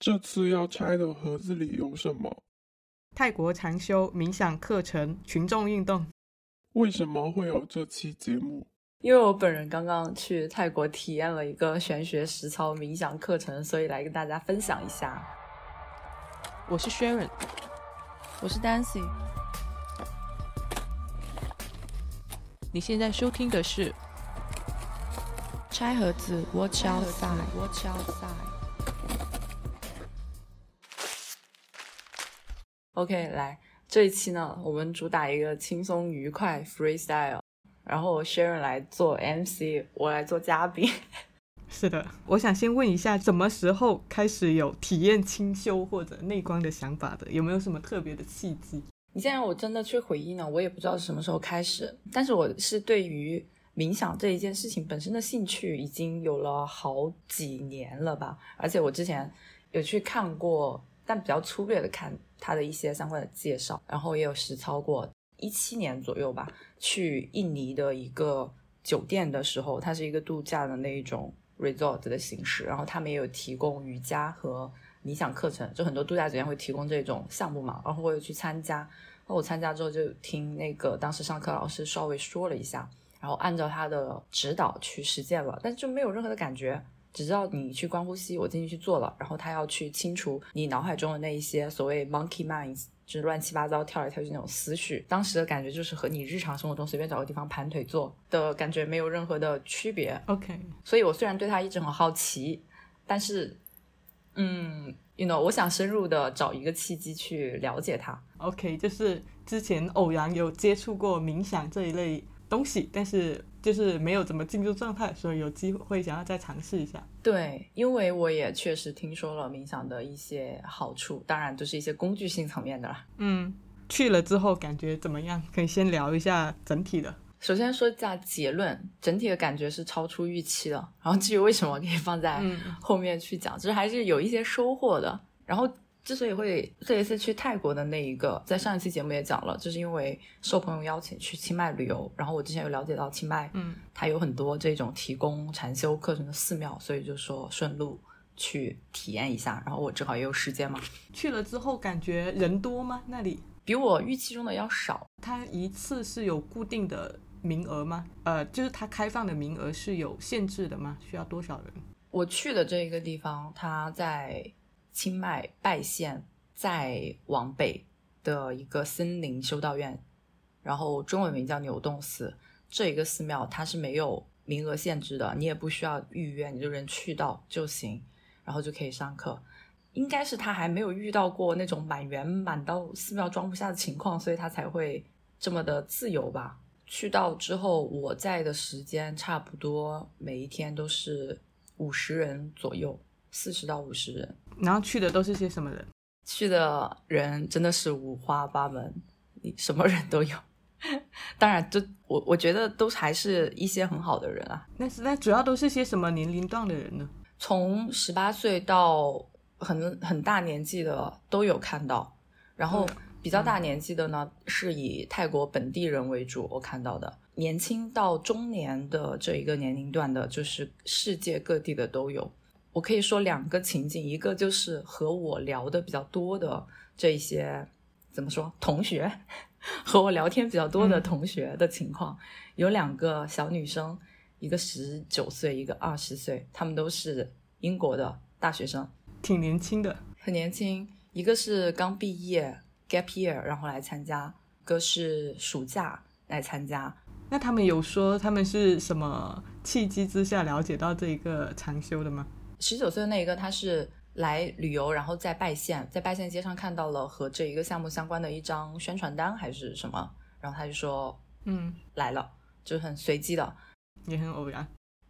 这次要拆的盒子里有什么？泰国禅修冥想课程群众运动。为什么会有这期节目？因为我本人刚刚去泰国体验了一个玄学实操冥想课程，所以来跟大家分享一下。我是 Sharon，我是 Dancy。你现在收听的是。拆盒子，Watch outside，Watch outside。OK，来这一期呢，我们主打一个轻松愉快 freestyle，然后 Sharon 来做 MC，我来做嘉宾。是的，我想先问一下，什么时候开始有体验清修或者内观的想法的？有没有什么特别的契机？你现在我真的去回忆呢，我也不知道是什么时候开始，但是我是对于。冥想这一件事情本身的兴趣已经有了好几年了吧，而且我之前有去看过，但比较粗略的看他的一些相关的介绍，然后也有实操过。一七年左右吧，去印尼的一个酒店的时候，它是一个度假的那一种 resort 的形式，然后他们也有提供瑜伽和冥想课程，就很多度假酒店会提供这种项目嘛，然后我有去参加，然后我参加之后就听那个当时上课老师稍微说了一下。然后按照他的指导去实践了，但是就没有任何的感觉，只知道你去观呼吸，我进去去做了。然后他要去清除你脑海中的那一些所谓 monkey minds，就是乱七八糟跳来跳去那种思绪。当时的感觉就是和你日常生活中随便找个地方盘腿坐的感觉没有任何的区别。OK，所以我虽然对他一直很好奇，但是，嗯，you know，我想深入的找一个契机去了解他。OK，就是之前偶然有接触过冥想这一类。东西，但是就是没有怎么进入状态，所以有机会想要再尝试一下。对，因为我也确实听说了冥想的一些好处，当然都是一些工具性层面的啦。嗯，去了之后感觉怎么样？可以先聊一下整体的。首先说一下结论，整体的感觉是超出预期的。然后至于为什么，可以放在后面去讲，其实还是有一些收获的。然后。之所以会这一次去泰国的那一个，在上一期节目也讲了，就是因为受朋友邀请去清迈旅游，然后我之前有了解到清迈，嗯，它有很多这种提供禅修课程的寺庙，所以就说顺路去体验一下。然后我正好也有时间嘛，去了之后感觉人多吗？那里比我预期中的要少。它一次是有固定的名额吗？呃，就是它开放的名额是有限制的吗？需要多少人？我去的这一个地方，它在。清迈拜县再往北的一个森林修道院，然后中文名叫牛洞寺。这一个寺庙它是没有名额限制的，你也不需要预约，你就人去到就行，然后就可以上课。应该是他还没有遇到过那种满员满到寺庙装不下的情况，所以他才会这么的自由吧。去到之后，我在的时间差不多每一天都是五十人左右。四十到五十人，然后去的都是些什么人？去的人真的是五花八门，你什么人都有。当然，这我我觉得都还是一些很好的人啊。那是那主要都是些什么年龄段的人呢？从十八岁到很很大年纪的都有看到，然后比较大年纪的呢，是以泰国本地人为主。我看到的年轻到中年的这一个年龄段的，就是世界各地的都有。我可以说两个情景，一个就是和我聊的比较多的这些，怎么说同学，和我聊天比较多的同学的情况，有两个小女生，一个十九岁，一个二十岁，她们都是英国的大学生，挺年轻的，很年轻。一个是刚毕业 gap year，然后来参加，一个是暑假来参加。那他们有说他们是什么契机之下了解到这一个禅修的吗？十九岁的那一个，他是来旅游，然后在拜县，在拜县街上看到了和这一个项目相关的一张宣传单还是什么，然后他就说，嗯，来了，就是很随机的，也很偶然。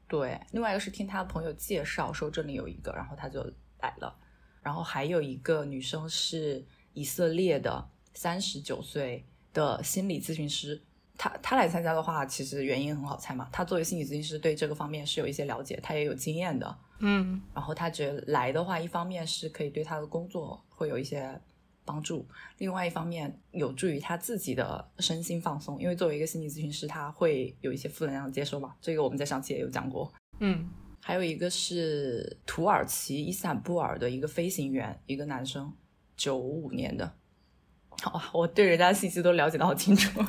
对，另外一个是听他的朋友介绍说这里有一个，然后他就来了。然后还有一个女生是以色列的，三十九岁的心理咨询师。她她来参加的话，其实原因很好猜嘛。她作为心理咨询师，对这个方面是有一些了解，她也有经验的。嗯，然后他觉得来的话，一方面是可以对他的工作会有一些帮助，另外一方面有助于他自己的身心放松。因为作为一个心理咨询师，他会有一些负能量的接收嘛。这个我们在上期也有讲过。嗯，还有一个是土耳其伊斯坦布尔的一个飞行员，一个男生，九五年的。哇，我对人家的信息都了解的好清楚。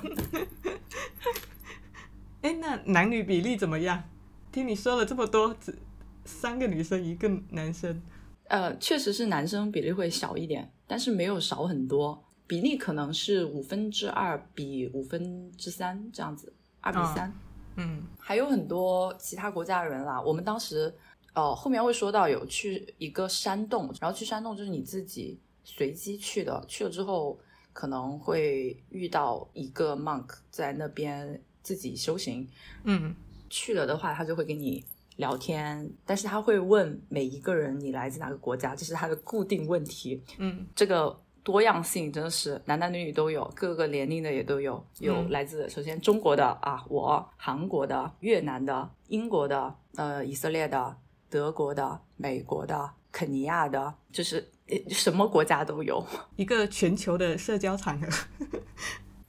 哎，那男女比例怎么样？听你说了这么多，只三个女生一个男生，呃，确实是男生比例会小一点，但是没有少很多，比例可能是五分之二比五分之三这样子，二比哦三。嗯还有很多其他国家的人啦。我们当时，呃，后面会说到有去一个山洞，然后去山洞就是你自己随机去的，去了之后可能会遇到一个 monk 在那边自己修行，嗯去了的话，他就会给你聊天，但是他会问每一个人你来自哪个国家，这是他的固定问题。嗯这个多样性真的是男男女女都有，各个年龄的也都有，有嗯来自首先中国的啊，我韩国的、越南的、英国的、呃以色列的、德国的、美国的、肯尼亚的，就是呃什么国家都有。一个全球的社交场合。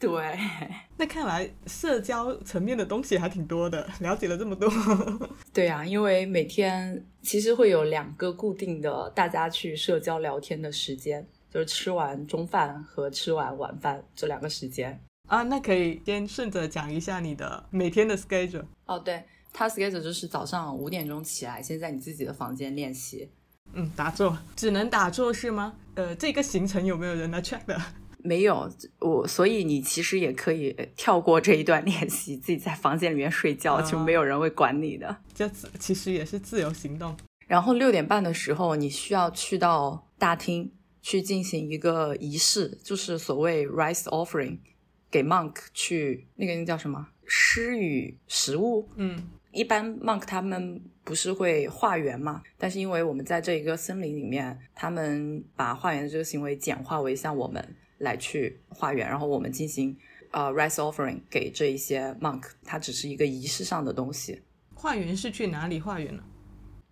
对，那看来社交层面的东西还挺多的，了解了这么多。对啊，因为每天其实会有两个固定的大家去社交聊天的时间，就是吃完中饭和吃完晚饭这两个时间。啊，那可以先顺着讲一下你的每天的 schedule。哦，对，他 schedule 就是早上五点钟起来，先在你自己的房间练习。嗯，打坐只能打坐是吗？呃，这个行程有没有人来 check 的？没有我，所以你其实也可以呃跳过这一段练习，自己在房间里面睡觉，啊就没有人会管你的。这自其实也是自由行动。然后六点半的时候，你需要去到大厅去进行一个仪式，就是所谓 rice offering，给 monk 去那个那叫什么施予食物。嗯一般 monk 他们不是会化缘嘛？但是因为我们在这一个森林里面，他们把化缘的这个行为简化为像我们来去化缘，然后我们进行呃 rice offering 给这一些 monk，它只是一个仪式上的东西。化缘是去哪里化缘呢？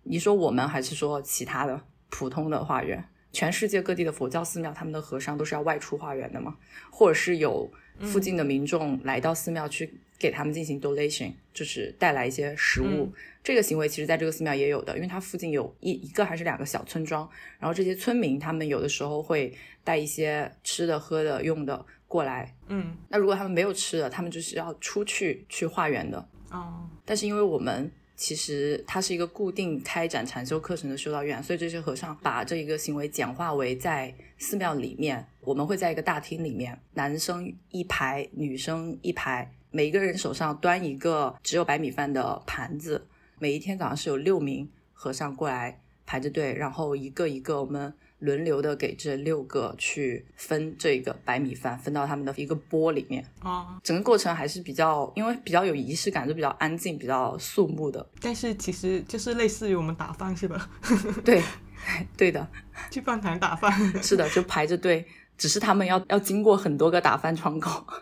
你说我们还是说其他的普通的化缘？全世界各地的佛教寺庙，他们的和尚都是要外出化缘的吗？或者是有附近的民众来到寺庙去给他们进行 donation，就是带来一些食物。嗯这个行为其实在这个寺庙也有的，因为它附近有一一个还是两个小村庄，然后这些村民他们有的时候会带一些吃的、喝的、用的过来。嗯那如果他们没有吃的，他们就是要出去去化缘的。哦但是因为我们其实它是一个固定开展禅修课程的修道院，所以这些和尚把这一个行为简化为在寺庙里面，我们会在一个大厅里面，男生一排，女生一排，每一个人手上端一个只有白米饭的盘子。每一天早上是有六名和尚过来排着队，然后一个一个我们轮流的给这六个去分这个白米饭，分到他们的一个钵里面。哦，整个过程还是比较，因为比较有仪式感，就比较安静、比较肃穆的。但是其实就是类似于我们打饭是吧？对，对的，去饭堂打饭。是的，就排着队，只是他们要要经过很多个打饭窗口。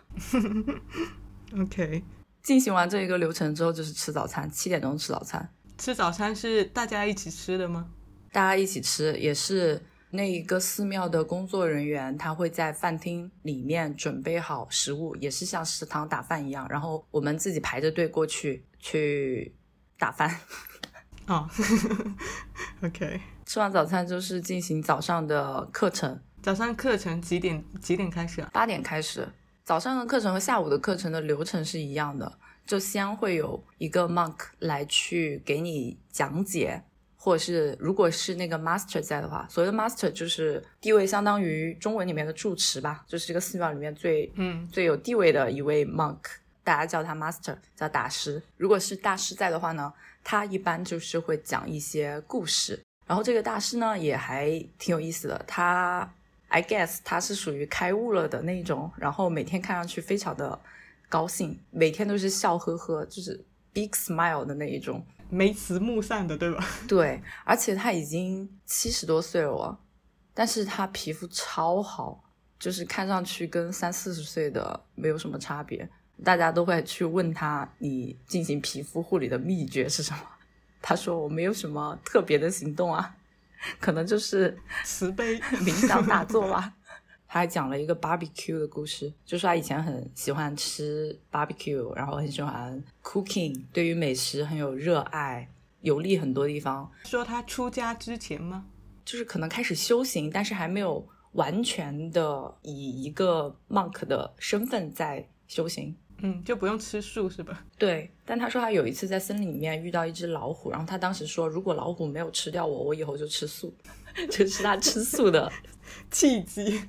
OK，进行完这一个流程之后，就是吃早餐，七点钟吃早餐，吃早餐是大家一起吃的吗？大家一起吃，也是那一个寺庙的工作人员，他会在饭厅里面准备好食物，也是像食堂打饭一样，然后我们自己排着队过去去打饭。哦，OK，吃完早餐就是进行早上的课程，早上课程几点几点开始啊？八点开始。早上的课程和下午的课程的流程是一样的，就先会有一个 monk 来去给你讲解，或者是如果是那个 master 在的话，所谓的 master 就是地位相当于中文里面的住持吧，就是这个寺庙里面最嗯最有地位的一位 monk，大家叫他 master，叫大师。如果是大师在的话呢，他一般就是会讲一些故事。然后这个大师呢也还挺有意思的，他 I guess 他是属于开悟了的那种，然后每天看上去非常的高兴，每天都是笑呵呵，就是 big smile 的那一种。眉慈目善的，对吧？对，而且他已经七十多岁了哦，但是他皮肤超好，就是看上去跟三四十岁的没有什么差别。大家都会去问他，你进行皮肤护理的秘诀是什么？他说我没有什么特别的行动啊，可能就是慈悲。冥想打坐吧。他还讲了一个 barbecue 的故事，就是他以前很喜欢吃 barbecue，然后很喜欢 cooking，对于美食很有热爱，游历很多地方，说他出家之前吗？就是可能开始修行，但是还没有完全的以一个 monk 的身份在修行。嗯，就不用吃素是吧？对，但他说他有一次在森林里面遇到一只老虎，然后他当时说，如果老虎没有吃掉我，我以后就吃素，这是他吃素的 契机。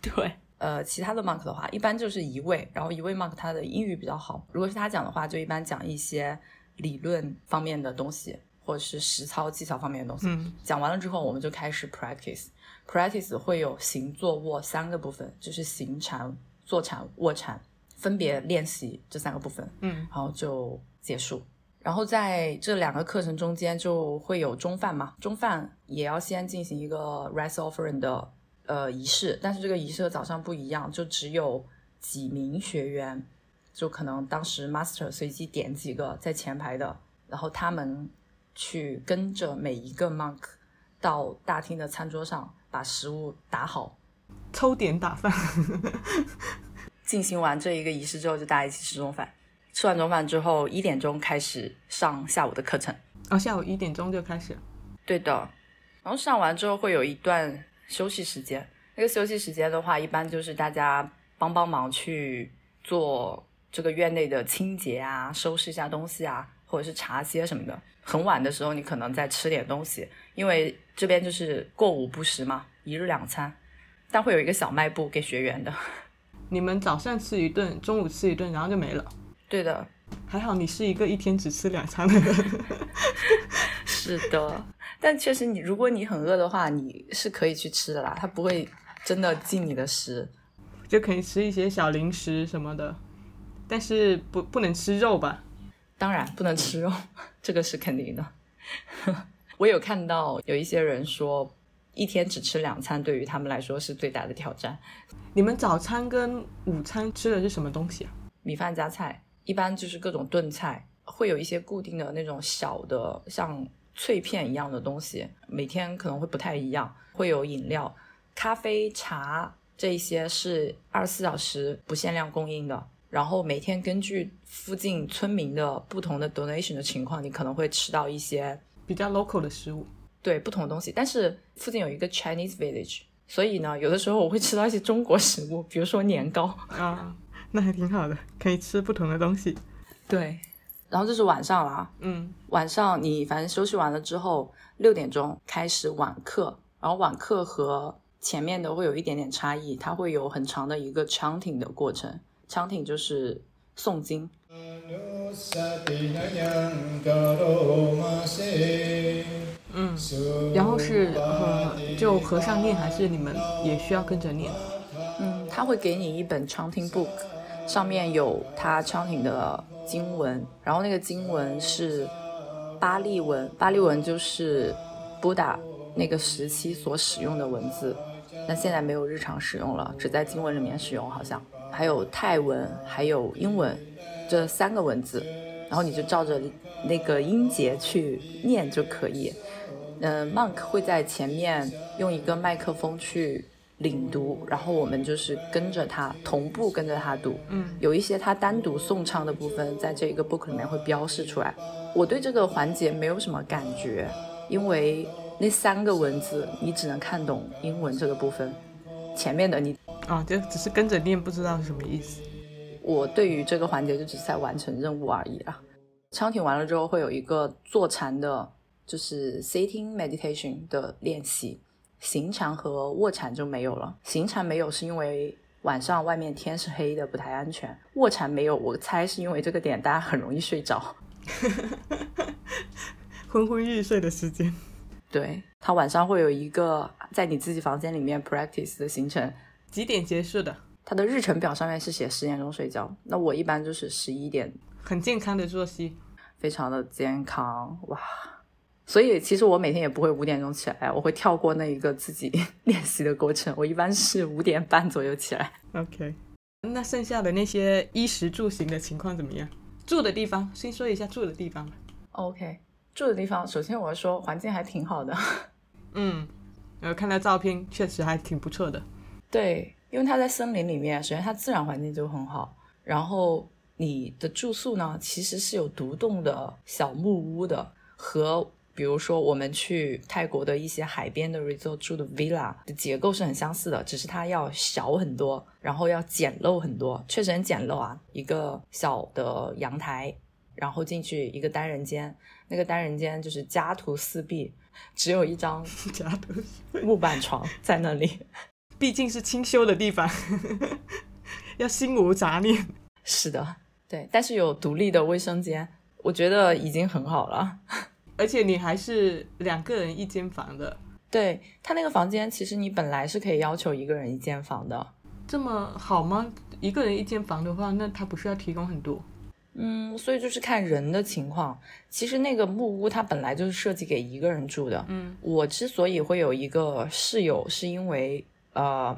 对，呃，其他的 monk 的话，一般就是一位，然后一位 monk 他的英语比较好，如果是他讲的话，就一般讲一些理论方面的东西，或者是实操技巧方面的东西。嗯，讲完了之后，我们就开始 practice。practice 会有行、坐、卧三个部分，就是行禅、坐禅、卧禅，分别练习这三个部分。嗯，然后就结束。然后在这两个课程中间就会有中饭嘛，中饭也要先进行一个 rice offering 的呃仪式，但是这个仪式和早上不一样，就只有几名学员，就可能当时 master 随机点几个在前排的，然后他们去跟着每一个 monk 到大厅的餐桌上把食物打好，抽点打饭。进行完这一个仪式之后，就大家一起吃中饭。吃完中饭之后，一点钟开始上下午的课程。哦，下午一点钟就开始。对的，然后上完之后会有一段休息时间。那个休息时间的话，一般就是大家帮帮忙去做这个院内的清洁啊，收拾一下东西啊，或者是茶歇什么的。很晚的时候，你可能再吃点东西，因为这边就是过午不食嘛，一日两餐，但会有一个小卖部给学员的。你们早上吃一顿，中午吃一顿，然后就没了。对的，还好你是一个一天只吃两餐的人。是的，但确实你如果你很饿的话，你是可以去吃的啦，它不会真的进你的食。就可以吃一些小零食什么的，但是不不能吃肉吧？当然不能吃肉，这个是肯定的。我有看到有一些人说，一天只吃两餐对于他们来说是最大的挑战。你们早餐跟午餐吃的是什么东西啊？米饭加菜，一般就是各种炖菜，会有一些固定的那种小的像脆片一样的东西，每天可能会不太一样。会有饮料、咖啡、茶这一些是二十四小时不限量供应的。然后每天根据附近村民的不同的 donation 的情况，你可能会吃到一些比较 local 的食物。对不同的东西。但是附近有一个 Chinese village，所以呢，有的时候我会吃到一些中国食物，比如说年糕。啊，那还挺好的，可以吃不同的东西。对，然后这是晚上了啊。嗯，晚上你反正休息完了之后，六点钟开始晚课，然后晚课和前面的会有一点点差异，它会有很长的一个 chanting 的过程，chanting 就是诵经。嗯，嗯然后是和就和尚念，还是你们也需要跟着念？嗯，他会给你一本 chanting book，上面有他 chanting 的经文，然后那个经文是巴利文，巴利文就是布达那个时期所使用的文字，那现在没有日常使用了，只在经文里面使用，好像还有泰文，还有英文这三个文字，然后你就照着那个音节去念就可以。嗯，Monk 会在前面用一个麦克风去领读，然后我们就是跟着他同步跟着他读。嗯，有一些他单独诵唱的部分，在这个 book 里面会标示出来。我对这个环节没有什么感觉，因为那三个文字你只能看懂英文这个部分，前面的你，啊，就只是跟着念，不知道是什么意思。我对于这个环节就只是在完成任务而已啊。唱听完了之后会有一个坐禅的。就是 sitting meditation 的练习，行禅和卧禅就没有了。行禅没有是因为晚上外面天是黑的，不太安全。卧禅没有，我猜是因为这个点大家很容易睡着，昏昏欲睡的时间。对他晚上会有一个在你自己房间里面 practice 的行程。几点结束的？他的日程表上面是写十点钟睡觉，那我一般就是十一点。很健康的作息，非常的健康哇！所以其实我每天也不会五点钟起来，我会跳过那一个自己 练习的过程。我一般是五点半左右起来。OK，那剩下的那些衣食住行的情况怎么样？住的地方，先说一下住的地方吧。OK，住的地方，首先我要说环境还挺好的。嗯，呃，看到照片确实还挺不错的。对，因为它在森林里面，首先它自然环境就很好，然后你的住宿呢，其实是有独栋的小木屋的。和比如说我们去泰国的一些海边的 resort 住的 villa 的结构是很相似的，只是它要小很多，然后要简陋很多，确实很简陋啊。一个小的阳台，然后进去一个单人间，那个单人间就是家徒四壁，只有一张 家徒，木板床在那里。毕竟是清修的地方，要心无杂念。是的，对，但是有独立的卫生间，我觉得已经很好了。而且你还是两个人一间房的，对他那个房间，其实你本来是可以要求一个人一间房的。这么好吗？一个人一间房的话，那他不是要提供很多？嗯，所以就是看人的情况。其实那个木屋它本来就是设计给一个人住的。嗯，我之所以会有一个室友，是因为呃，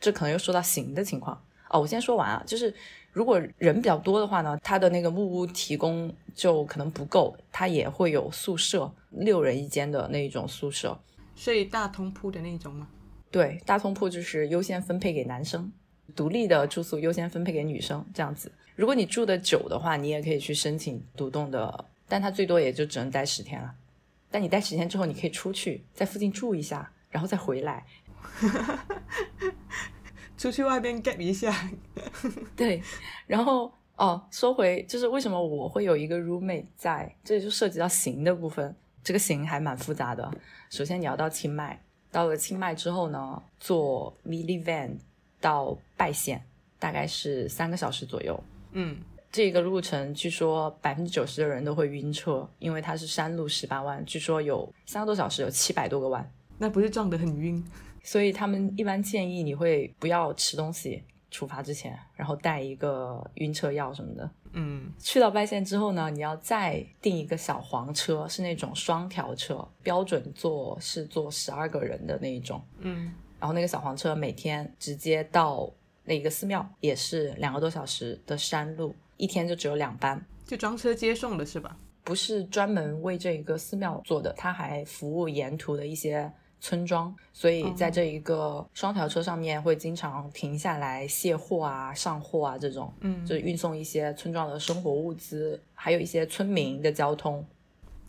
这可能又说到行的情况哦。我先说完啊，就是如果人比较多的话呢，它的那个木屋提供就可能不够，它也会有宿舍，六人一间的那一种宿舍。睡大通铺的那种吗？对，大通铺就是优先分配给男生，独立的住宿优先分配给女生，这样子。如果你住的久的话，你也可以去申请独栋的，但它最多也就只能待十天了。但你待十天之后，你可以出去，在附近住一下，然后再回来。出去外边 gap 一下，对，然后哦，说回就是为什么我会有一个 roommate 在，这就涉及到行的部分。这个行还蛮复杂的。首先你要到清迈，到了清迈之后呢，坐 mini van 到拜县，大概是三个小时左右。嗯，这个路程据说百分之九十的人都会晕车，因为它是山路十八弯，据说有三个多小时有七百多个弯，那不是撞得很晕？所以他们一般建议你会不要吃东西，出发之前，然后带一个晕车药什么的。嗯，去到拜县之后呢，你要再订一个小黄车，是那种双条车，标准座是坐十二个人的那一种。嗯，然后那个小黄车每天直接到那个寺庙，也是两个多小时的山路，一天就只有两班，就装车接送的是吧？不是专门为这一个寺庙做的，它还服务沿途的一些村庄，所以在这一个双条车上面会经常停下来卸货啊、上货啊这种，嗯，就是运送一些村庄的生活物资，还有一些村民的交通。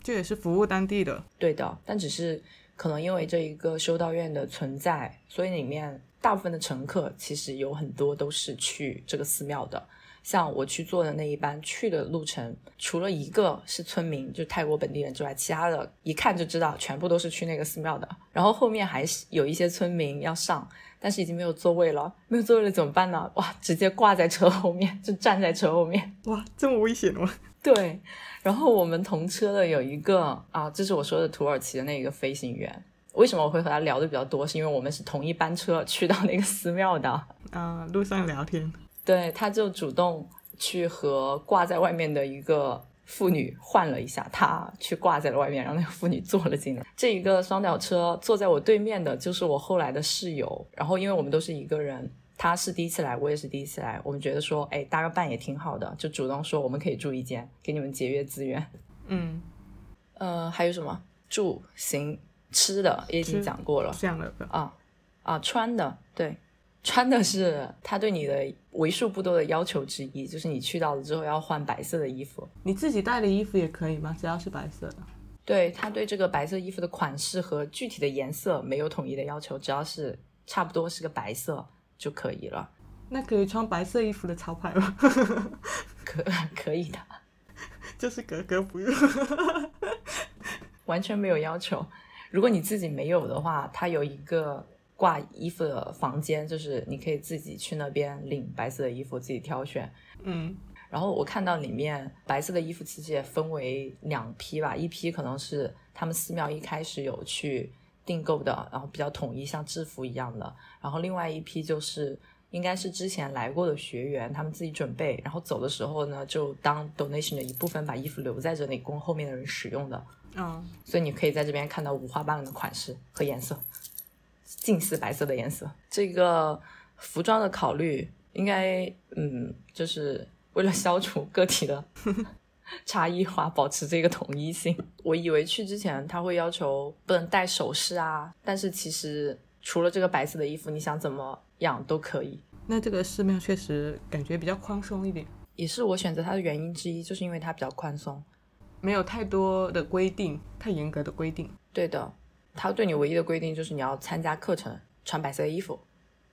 这也是服务当地的。对的，但只是可能因为这一个修道院的存在，所以里面大部分的乘客其实有很多都是去这个寺庙的。像我去坐的那一班去的路程，除了一个是村民，就泰国本地人之外，其他的一看就知道全部都是去那个寺庙的。然后后面还是有一些村民要上，但是已经没有座位了，没有座位了怎么办呢？哇，直接挂在车后面，就站在车后面。哇，这么危险吗？对，然后我们同车的有一个啊，这是我说的土耳其的那个飞行员。为什么我会和他聊的比较多？是因为我们是同一班车去到那个寺庙的。啊、路上聊天。对，他就主动去和挂在外面的一个妇女换了一下，他去挂在了外面，让那个妇女坐了进来。这一个双吊车坐在我对面的就是我后来的室友，然后因为我们都是一个人。他是第一次来，我也是第一次来，我们觉得说，哎，搭个伴也挺好的，就主动说我们可以住一间，给你们节约资源。嗯，呃，还有什么住行吃的也已经讲过了这样的。啊啊，穿的对，穿的是他对你的为数不多的要求之一，就是你去到了之后要换白色的衣服。你自己带的衣服也可以吗？只要是白色的。对他对这个白色衣服的款式和具体的颜色没有统一的要求，只要是差不多是个白色就可以了，那可以穿白色衣服的潮牌吗？可可以的，就是格格不入。完全没有要求。如果你自己没有的话，它有一个挂衣服的房间，就是你可以自己去那边领白色的衣服，自己挑选。嗯然后我看到里面白色的衣服其实也分为两批吧，一批可能是他们寺庙一开始有去订购的，然后比较统一，像制服一样的。然后另外一批就是应该是之前来过的学员，他们自己准备，然后走的时候呢，就当 donation 的一部分，把衣服留在这里供后面的人使用的。嗯，所以你可以在这边看到五花八门的款式和颜色，近似白色的颜色。这个服装的考虑，应该嗯，就是为了消除个体的 差异化，保持这个统一性。我以为去之前他会要求不能戴首饰啊，但是其实除了这个白色的衣服，你想怎么样都可以。那这个寺庙确实感觉比较宽松一点。也是我选择它的原因之一，就是因为它比较宽松。没有太多的规定，太严格的规定。对的，他对你唯一的规定就是你要参加课程，穿白色衣服，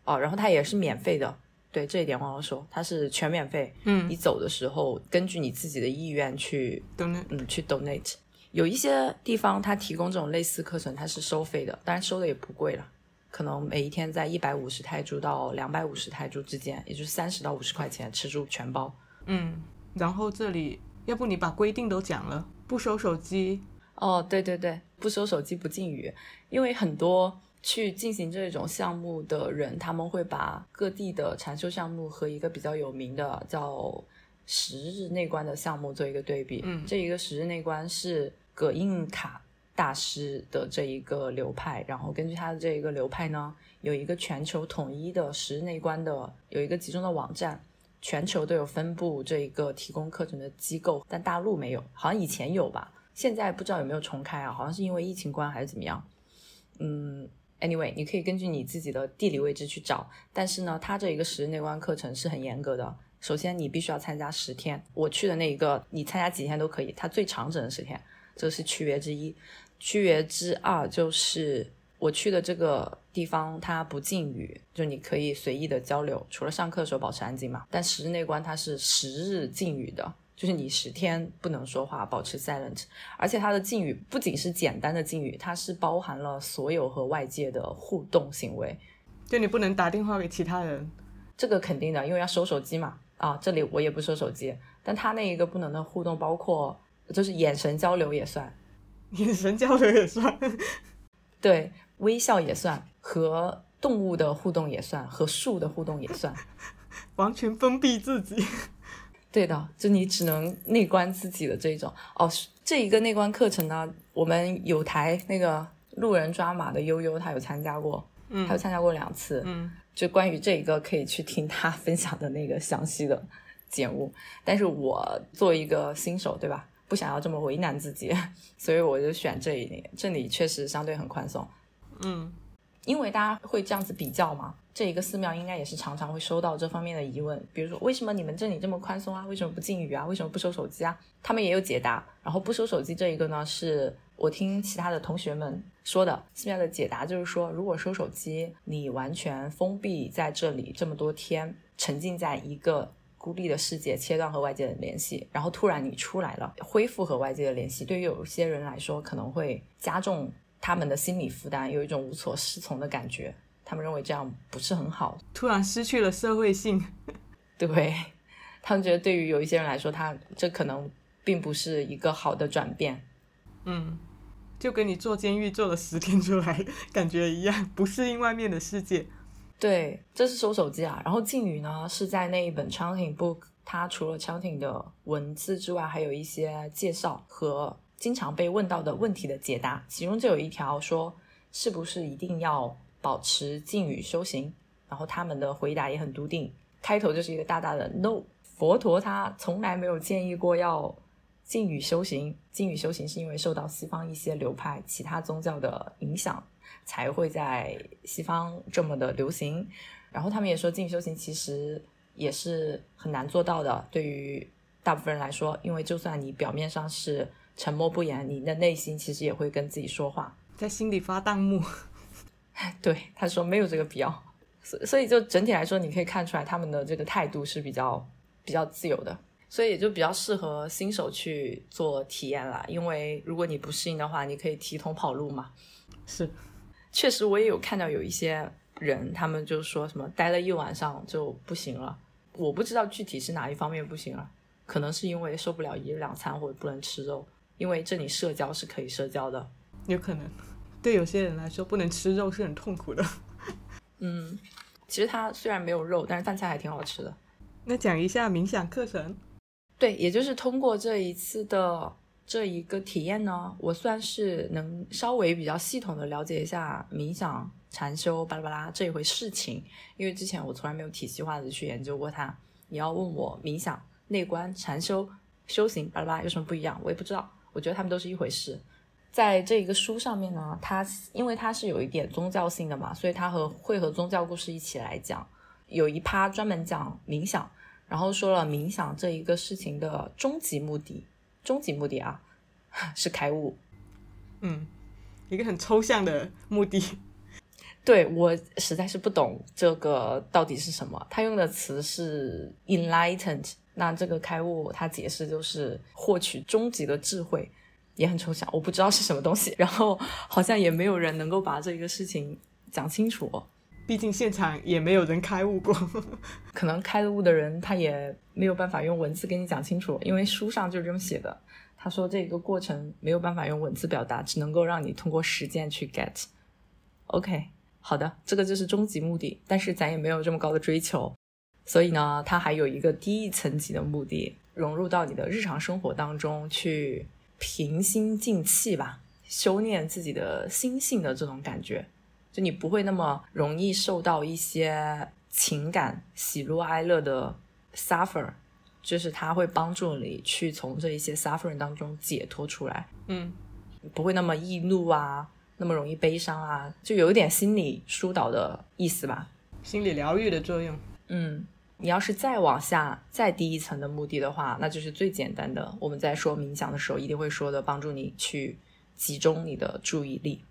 哦，然后他也是免费的。对这一点忘了说，它是全免费。嗯你走的时候根据你自己的意愿去，donate，嗯，去 donate。有一些地方它提供这种类似课程，它是收费的，当然收的也不贵了，可能每一天在一百五十泰铢到两百五十泰铢之间，也就是三十到五十块钱吃住全包。嗯，然后这里要不你把规定都讲了，不收手机，哦，对对对，不收手机不禁语，因为很多去进行这种项目的人，他们会把各地的禅修项目和一个比较有名的叫十日内观的项目做一个对比。嗯这一个十日内观是葛印卡大师的这一个流派，然后根据他的这一个流派呢，有一个全球统一的十日内观的有一个集中的网站。全球都有分布这一个提供课程的机构，但大陆没有，好像以前有吧，现在不知道有没有重开啊？好像是因为疫情关还是怎么样？嗯，anyway，你可以根据你自己的地理位置去找，但是呢，它这一个十日内观课程是很严格的。首先，你必须要参加十天，我去的那一个，你参加几天都可以，它最长只能十天，这是区别之一。区别之二就是我去的这个地方，它不禁语，就你可以随意的交流，除了上课的时候保持安静嘛。但十日内观它是十日禁语的，就是你十天不能说话，保持 silent。而且它的禁语不仅是简单的禁语，它是包含了所有和外界的互动行为。就你不能打电话给其他人。这个肯定的，因为要收手机嘛。啊，这里我也不收手机，但他那一个不能的互动包括就是眼神交流也算，眼神交流也算，对，微笑也算，和动物的互动也算，和树的互动也算。完全封闭自己。对的，就你只能内观自己的这种。哦，这一个内观课程呢，我们有台那个路人抓马的悠悠，他有参加过，嗯他有参加过两次。嗯就关于这一个，可以去听他 分享的那个详细的节目。但是我作为一个新手，对吧？不想要这么为难自己，所以我就选这一里。这里确实相对很宽松，嗯因为大家会这样子比较嘛。这一个寺庙应该也是常常会收到这方面的疑问，比如说为什么你们这里这么宽松啊？为什么不禁语啊？为什么不收手机啊？他们也有解答。然后不收手机这一个呢，是我听其他的同学们说的，寺庙的解答就是说，如果收手机，你完全封闭在这里这么多天，沉浸在一个孤立的世界，切断和外界的联系，然后突然你出来了，恢复和外界的联系，对于有些人来说可能会加重他们的心理负担，有一种无所适从的感觉。他们认为这样不是很好，突然失去了社会性。对他们觉得对于有一些人来说，他这可能并不是一个好的转变。嗯，就跟你坐监狱坐了十天出来感觉一样，不适应外面的世界。对，这是收手机啊。然后敬语呢是在那一本 chanting book，它除了 chanting 的文字之外，还有一些介绍和经常被问到的问题的解答。其中就有一条说，是不是一定要保持静语修行？然后他们的回答也很笃定，开头就是一个大大的 no。佛陀他从来没有建议过要静语修行，静语修行是因为受到西方一些流派、其他宗教的影响，才会在西方这么的流行。然后他们也说，静修行其实也是很难做到的，对于大部分人来说，因为就算你表面上是沉默不言，你的内心其实也会跟自己说话。在心里发弹幕。对，他说没有这个必要，所所以就整体来说，你可以看出来他们的这个态度是比较比较自由的，所以也就比较适合新手去做体验啦。因为如果你不适应的话，你可以提桶跑路嘛。是，确实，我也有看到有一些人，他们就说什么待了一晚上就不行了。我不知道具体是哪一方面不行了，可能是因为受不了一日两餐或者不能吃肉，因为这里社交是可以社交的。有可能。对有些人来说，不能吃肉是很痛苦的。嗯，其实它虽然没有肉，但是饭菜还挺好吃的。那讲一下冥想课程。对，也就是通过这一次的这一个体验呢，我算是能稍微比较系统的了解一下冥想、禅修巴拉巴拉这一回事情，因为之前我从来没有体系化的去研究过它。你要问我冥想、内观、禅修、修行巴拉巴拉有什么不一样，我也不知道。我觉得他们都是一回事。在这一个书上面呢，它因为它是有一点宗教性的嘛，所以它和会和宗教故事一起来讲，有一趴专门讲冥想。然后说了冥想这一个事情的终极目的，终极目的啊，是开悟。嗯，一个很抽象的目的。对我实在是不懂这个到底是什么。他用的词是 enlightened，那这个开悟，他解释就是获取终极的智慧，也很抽象，我不知道是什么东西。然后好像也没有人能够把这个事情讲清楚。毕竟现场也没有人开悟过，可能开悟的人他也没有办法用文字跟你讲清楚，因为书上就是这么写的。他说这个过程没有办法用文字表达，只能够让你通过实践去 get。OK，好的，这个就是终极目的，但是咱也没有这么高的追求，所以呢，它还有一个低一层级的目的，融入到你的日常生活当中去，平心静气吧，修炼自己的心性的这种感觉。就你不会那么容易受到一些情感喜怒哀乐的 suffer，就是它会帮助你去从这一些 suffering 当中解脱出来，嗯，不会那么易怒啊，那么容易悲伤啊，就有一点心理疏导的意思吧，心理疗愈的作用。嗯，你要是再往下再低一层的目的的话，那就是最简单的，我们在说冥想的时候一定会说的，帮助你去集中你的注意力。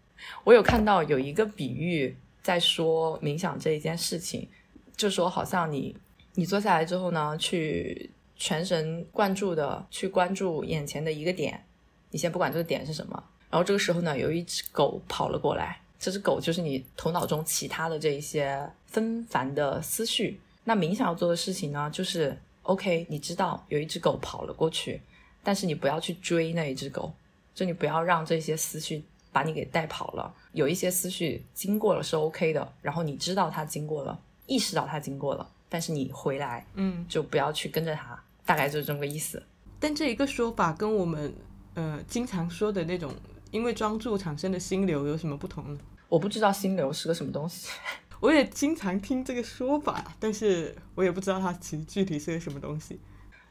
我有看到有一个比喻在说冥想这一件事情，就说好像你你坐下来之后呢，去全神贯注的去关注眼前的一个点，你先不管这个点是什么，然后这个时候呢，有一只狗跑了过来，这只狗就是你头脑中其他的这一些纷繁的思绪。那冥想要做的事情呢，就是 OK，你知道有一只狗跑了过去，但是你不要去追那一只狗，就你不要让这些思绪。把你给带跑了，有一些思绪经过了是 OK 的，然后你知道它经过了，意识到它经过了，但是你回来，嗯，就不要去跟着它，大概就是这么个意思。但这一个说法跟我们呃经常说的那种因为专注产生的心流有什么不同呢？我不知道心流是个什么东西，我也经常听这个说法，但是我也不知道它其实具体是个什么东西。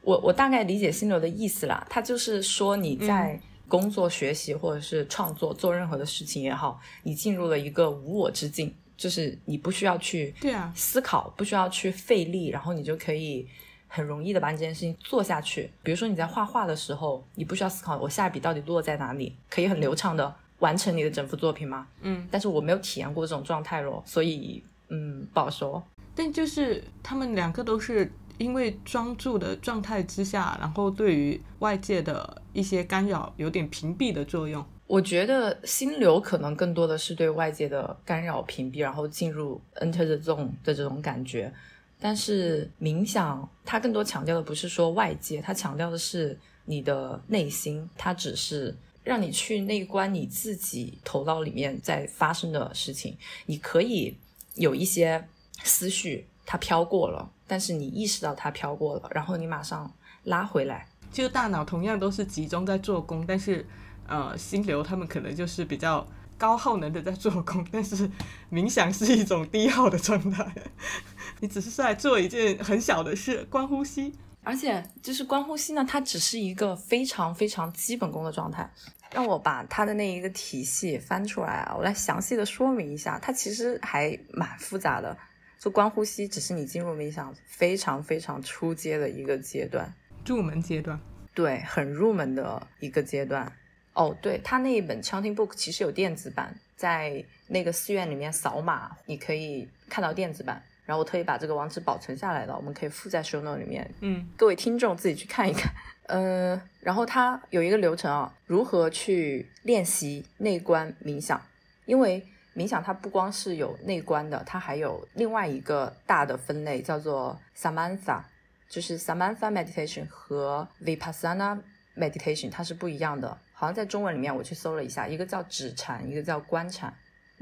我我大概理解心流的意思啦，它就是说你在。工作、学习或者是创作，做任何的事情也好，你进入了一个无我之境，就是你不需要去对啊思考，不需要去费力，然后你就可以很容易的把你这件事情做下去。比如说你在画画的时候，你不需要思考我下一笔到底落在哪里，可以很流畅的完成你的整幅作品吗？嗯，但是我没有体验过这种状态咯，所以嗯不好说。但就是他们两个都是。因为专注的状态之下，然后对于外界的一些干扰有点屏蔽的作用。我觉得心流可能更多的是对外界的干扰屏蔽，然后进入 enter the zone 的这种感觉。但是冥想它更多强调的不是说外界，它强调的是你的内心，它只是让你去内观你自己头脑里面在发生的事情。你可以有一些思绪。它飘过了，但是你意识到它飘过了，然后你马上拉回来。就大脑同样都是集中在做工，但是呃，心流他们可能就是比较高耗能的在做工，但是冥想是一种低耗的状态。你只是在做一件很小的事，观呼吸。而且就是观呼吸呢，它只是一个非常非常基本功的状态。让我把它的那一个体系翻出来啊，我来详细的说明一下，它其实还蛮复杂的。就观呼吸，只是你进入冥想非常非常初阶的一个阶段，入门阶段，对，很入门的一个阶段。哦，对，他那一本 Chanting Book 其实有电子版，在那个寺院里面扫码，你可以看到电子版。然后我特意把这个网址保存下来了，我们可以附在 Show Note 里面。嗯，各位听众自己去看一看。呃，然后它有一个流程啊，如何去练习内观冥想，因为。冥想它不光是有内观的，它还有另外一个大的分类，叫做 samantha，就是 samantha meditation 和 Vipassana meditation 它是不一样的。好像在中文里面我去搜了一下，一个叫止禅，一个叫观禅。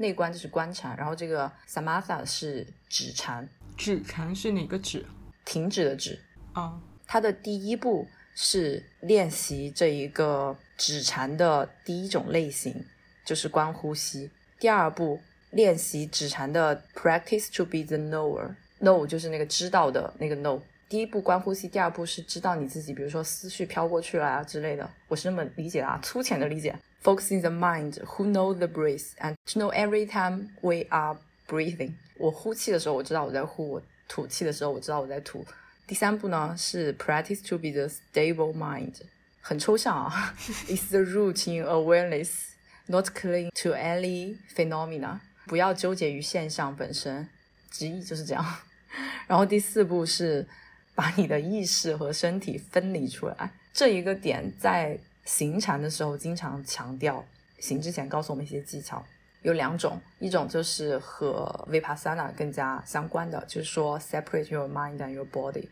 内观就是观禅，然后这个 Samatha 是止禅。止禅是哪个止？停止的止。啊，它的第一步是练习这一个止禅的第一种类型，就是观呼吸。第二步练习止禅的 practice to be the knower，know 就是那个知道的那个 know。第一步观呼吸，第二步是知道你自己，比如说思绪飘过去了啊之类的。我是那么理解的啊，粗浅的理解。Focusing the mind who know the breath and to know every time we are breathing。我呼气的时候我知道我在呼，我吐气的时候我知道我在吐。第三步呢是 practice to be the stable mind，很抽象啊。It's the root in awareness not cling to any phenomena？不要纠结于现象本身，直译就是这样。然后第四步是把你的意识和身体分离出来，这一个点在行禅的时候经常强调。行之前告诉我们一些技巧，有两种，一种就是和 vipassana 更加相关的，就是说 separate your mind and your body，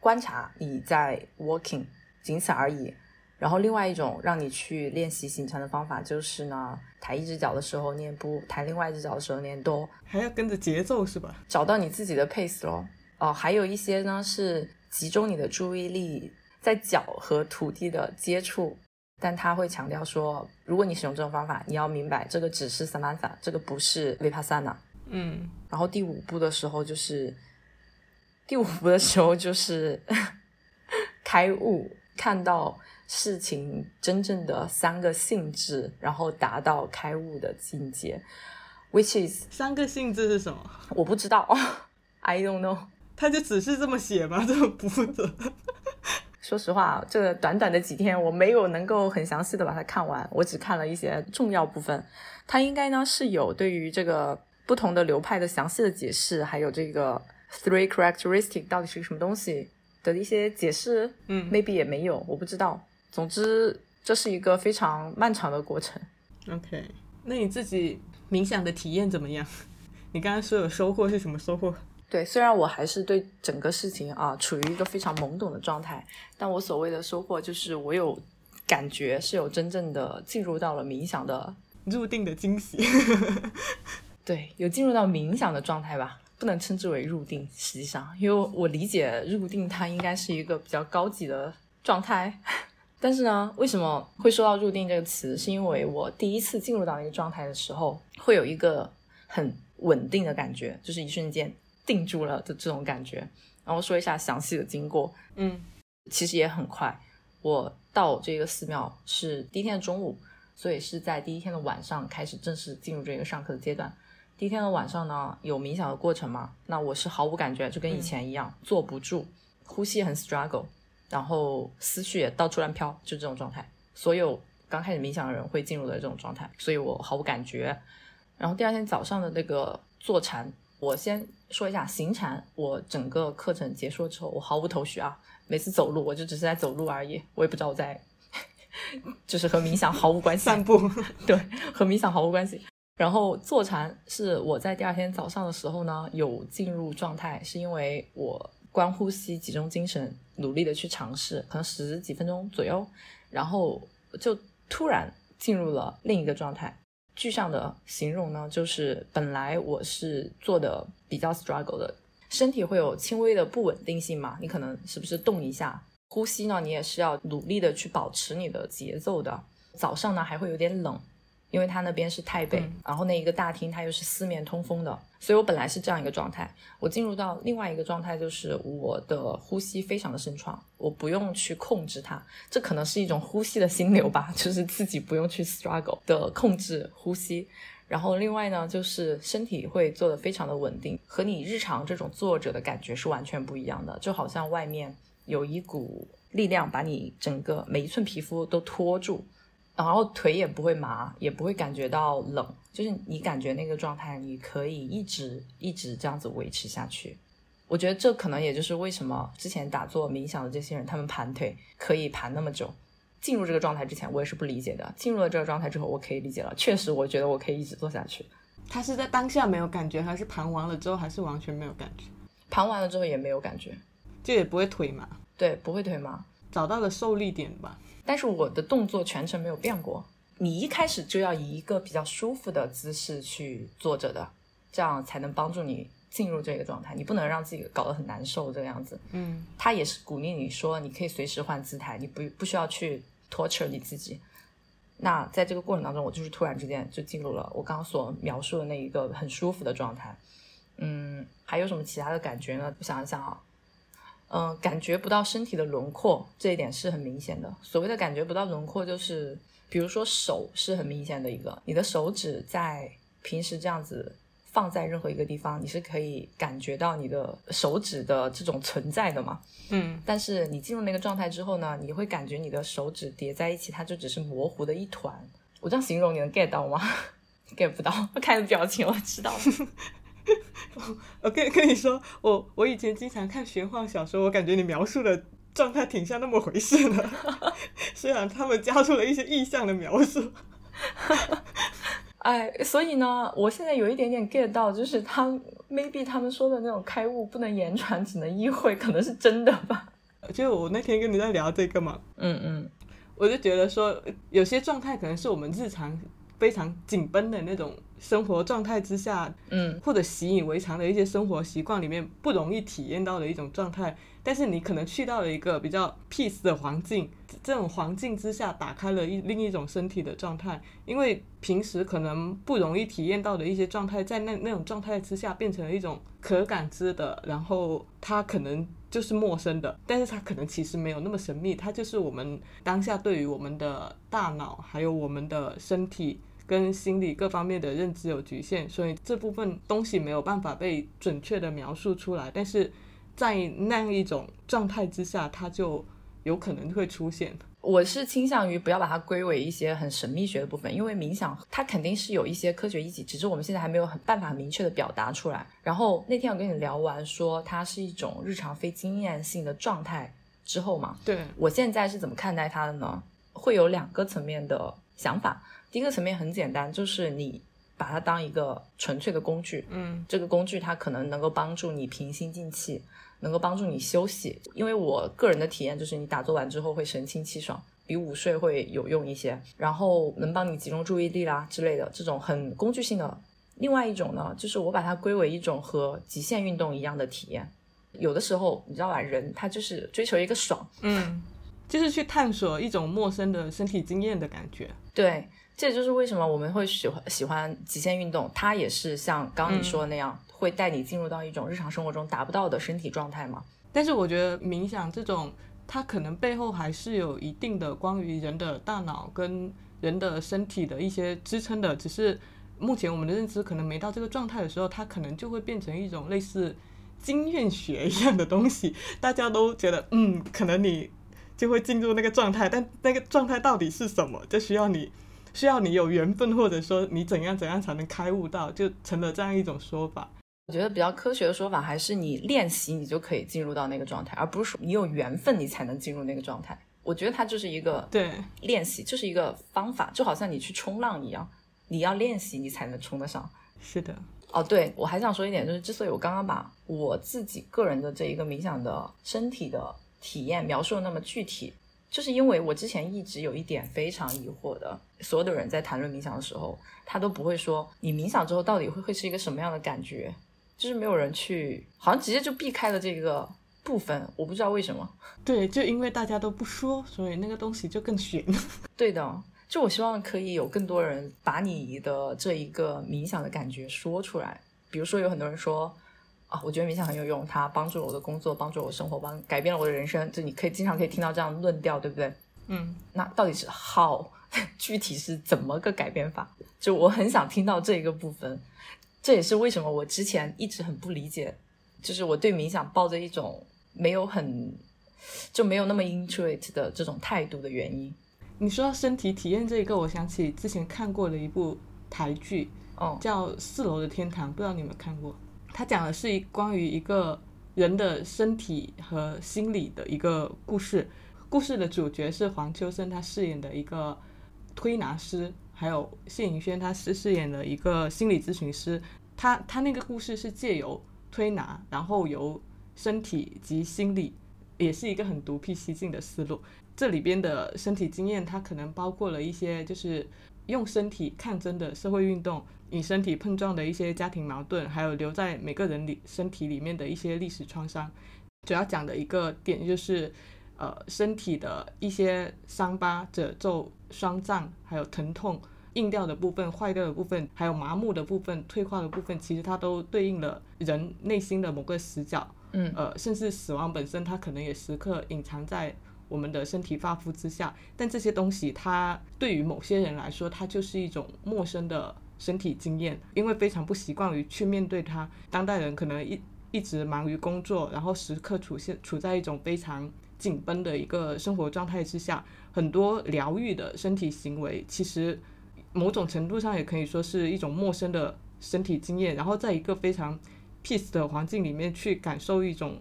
观察你在 walking，仅此而已。然后另外一种让你去练习行禅的方法，就是呢，抬一只脚的时候念不，抬另外一只脚的时候念多，还要跟着节奏是吧？找到你自己的 pace 咯。哦，还有一些呢是集中你的注意力在脚和土地的接触。但他会强调说，如果你使用这种方法，你要明白这个只是 Samantha，这个不是 Vipassana。嗯，然后第五步的时候就是第五步的时候就是 开悟，看到事情真正的三个性质，然后达到开悟的境界。Which is 三个性质是什么？我不知道，I don't know。他就只是这么写吗？这么不负责？说实话，这个短短的几天，我没有能够很详细的把它看完，我只看了一些重要部分。它应该呢是有对于这个不同的流派的详细的解释，还有这个 three characteristic 到底是个什么东西的一些解释。嗯，maybe 也没有，我不知道。总之，这是一个非常漫长的过程。OK，那你自己冥想的体验怎么样？你刚刚说有收获是什么收获？对，虽然我还是对整个事情啊处于一个非常懵懂的状态，但我所谓的收获就是我有感觉是有真正的进入到了冥想的，入定的惊喜。对，有进入到冥想的状态吧，不能称之为入定，实际上，因为我理解入定它应该是一个比较高级的状态，但是呢，为什么会说到入定这个词？是因为我第一次进入到那个状态的时候，会有一个很稳定的感觉，就是一瞬间。定住了的这种感觉，然后说一下详细的经过。嗯，其实也很快。我到这个寺庙是第一天的中午，所以是在第一天的晚上开始正式进入这个上课的阶段。第一天的晚上呢，有冥想的过程嘛？那我是毫无感觉，就跟以前一样，嗯、坐不住，呼吸很 struggle，然后思绪也到处乱飘，就这种状态。所有刚开始冥想的人会进入的这种状态，所以我毫无感觉。然后第二天早上的那个坐禅。我先说一下行禅，我整个课程结束之后，我毫无头绪啊。每次走路，我就只是在走路而已，我也不知道我在，就是和冥想毫无关系。散步，对，和冥想毫无关系。然后坐禅是我在第二天早上的时候呢，有进入状态，是因为我观呼吸，集中精神，努力的去尝试，可能十几分钟左右，然后就突然进入了另一个状态。具象的形容呢，就是本来我是做的比较 struggle 的，身体会有轻微的不稳定性嘛，你可能是不是动一下，呼吸呢，你也是要努力的去保持你的节奏的。早上呢还会有点冷，因为它那边是太北，嗯然后那一个大厅它又是四面通风的，所以我本来是这样一个状态。我进入到另外一个状态，就是我的呼吸非常的顺畅，我不用去控制它，这可能是一种呼吸的心流吧，就是自己不用去 struggle 的控制呼吸。然后另外呢，就是身体会做的非常的稳定，和你日常这种坐着的感觉是完全不一样的，就好像外面有一股力量把你整个每一寸皮肤都托住。然后腿也不会麻，也不会感觉到冷，就是你感觉那个状态，你可以一直一直这样子维持下去。我觉得这可能也就是为什么之前打坐冥想的这些人，他们盘腿可以盘那么久。进入这个状态之前，我也是不理解的。进入了这个状态之后，我可以理解了。确实，我觉得我可以一直做下去。他是在当下没有感觉，还是盘完了之后还是完全没有感觉？盘完了之后也没有感觉，就也不会腿麻，对，不会腿麻。找到了受力点吧。但是我的动作全程没有变过。你一开始就要以一个比较舒服的姿势去坐着的，这样才能帮助你进入这个状态。你不能让自己搞得很难受这个样子。嗯，他也是鼓励你说，你可以随时换姿态，你不不需要去 torture 你自己。那在这个过程当中，我就是突然之间就进入了我刚刚所描述的那一个很舒服的状态。嗯，还有什么其他的感觉呢？我想一想啊。嗯，感觉不到身体的轮廓，这一点是很明显的。所谓的感觉不到轮廓，就是比如说手是很明显的一个，你的手指在平时这样子放在任何一个地方，你是可以感觉到你的手指的这种存在的嘛。嗯，但是你进入那个状态之后呢，你会感觉你的手指叠在一起，它就只是模糊的一团。我这样形容你能 get 到吗？get 不到，我 看你表情我知道了。我跟跟你说，我我以前经常看玄幻小说，我感觉你描述的状态挺像那么回事的，虽然他们加入了一些意象的描述。哎，所以呢，我现在有一点点 get 到，就是他 maybe 他们说的那种开悟不能言传，只能意会，可能是真的吧。就我那天跟你在聊这个嘛，嗯嗯，我就觉得说，有些状态可能是我们日常非常紧绷的那种生活状态之下，嗯，或者习以为常的一些生活习惯里面不容易体验到的一种状态。但是你可能去到了一个比较 peace 的环境，这种环境之下打开了一另一种身体的状态，因为平时可能不容易体验到的一些状态，在那那种状态之下变成了一种可感知的，然后它可能就是陌生的，但是它可能其实没有那么神秘，它就是我们当下对于我们的大脑还有我们的身体。跟心理各方面的认知有局限，所以这部分东西没有办法被准确的描述出来。但是在那样一种状态之下，它就有可能会出现。我是倾向于不要把它归为一些很神秘学的部分，因为冥想它肯定是有一些科学依据，只是我们现在还没有很办法很明确的表达出来。然后那天我跟你聊完说它是一种日常非经验性的状态之后嘛，对，我现在是怎么看待它的呢？会有两个层面的想法。第一个层面很简单，就是你把它当一个纯粹的工具，嗯这个工具它可能能够帮助你平心静气，能够帮助你休息。因为我个人的体验就是，你打坐完之后会神清气爽，比午睡会有用一些，然后能帮你集中注意力啦之类的这种很工具性的。另外一种呢，就是我把它归为一种和极限运动一样的体验。有的时候你知道吧，人他就是追求一个爽，嗯，就是去探索一种陌生的身体经验的感觉。对，这也就是为什么我们会喜欢喜欢极限运动，它也是像刚刚你说的那样，会带你进入到一种日常生活中达不到的身体状态吗。但是我觉得冥想这种，它可能背后还是有一定的关于人的大脑跟人的身体的一些支撑的，只是目前我们的认知可能没到这个状态的时候，它可能就会变成一种类似经验学一样的东西，大家都觉得嗯，可能你就会进入那个状态，但那个状态到底是什么，就需要你。需要你有缘分，或者说你怎样怎样才能开悟到，就成了这样一种说法。我觉得比较科学的说法还是你练习，你就可以进入到那个状态，而不是说你有缘分你才能进入那个状态。我觉得它就是一个对练习，就是一个方法，就好像你去冲浪一样，你要练习你才能冲得上。是的，哦，对，我还想说一点，就是之所以我刚刚把我自己个人的这一个冥想的身体的体验描述的那么具体，就是因为我之前一直有一点非常疑惑的，所有的人在谈论冥想的时候，他都不会说你冥想之后到底会会是一个什么样的感觉，就是没有人去，好像直接就避开了这个部分，我不知道为什么。对，就因为大家都不说，所以那个东西就更悬。对的，就我希望可以有更多人把你的这一个冥想的感觉说出来。比如说，有很多人说啊，我觉得冥想很有用，它帮助了我的工作，帮助了我生活，帮改变了我的人生。就你可以经常可以听到这样的论调，对不对？嗯，那到底是 how 具体是怎么个改变法？就我很想听到这一个部分。这也是为什么我之前一直很不理解，就是我对冥想抱着一种没有很就没有那么 intuit 的这种态度的原因。你说到身体体验这一个，我想起之前看过的一部台剧，哦，叫《四楼的天堂》，不知道你有没有看过？它讲的是一关于一个人的身体和心理的一个故事。故事的主角是黄秋生，他饰演的一个推拿师，还有谢颖轩，他是饰演了一个心理咨询师。他他那个故事是借由推拿，然后由身体及心理，也是一个很独辟蹊径的思路。这里边的身体经验，它可能包括了一些就是用身体抗争的社会运动，与身体碰撞的一些家庭矛盾，还有留在每个人里身体里面的一些历史创伤。主要讲的一个点就是，呃，身体的一些伤疤、褶皱、霜胀，还有疼痛、硬掉的部分、坏掉的部分，还有麻木的部分、退化的部分，其实它都对应了人内心的某个死角。嗯呃，甚至死亡本身，它可能也时刻隐藏在我们的身体发肤之下。但这些东西，它对于某些人来说，它就是一种陌生的身体经验，因为非常不习惯于去面对它。当代人可能一一直忙于工作，然后时刻处现处在一种非常紧绷的一个生活状态之下，很多疗愈的身体行为，其实某种程度上也可以说是一种陌生的身体经验。然后在一个非常 peace 的环境里面去感受一种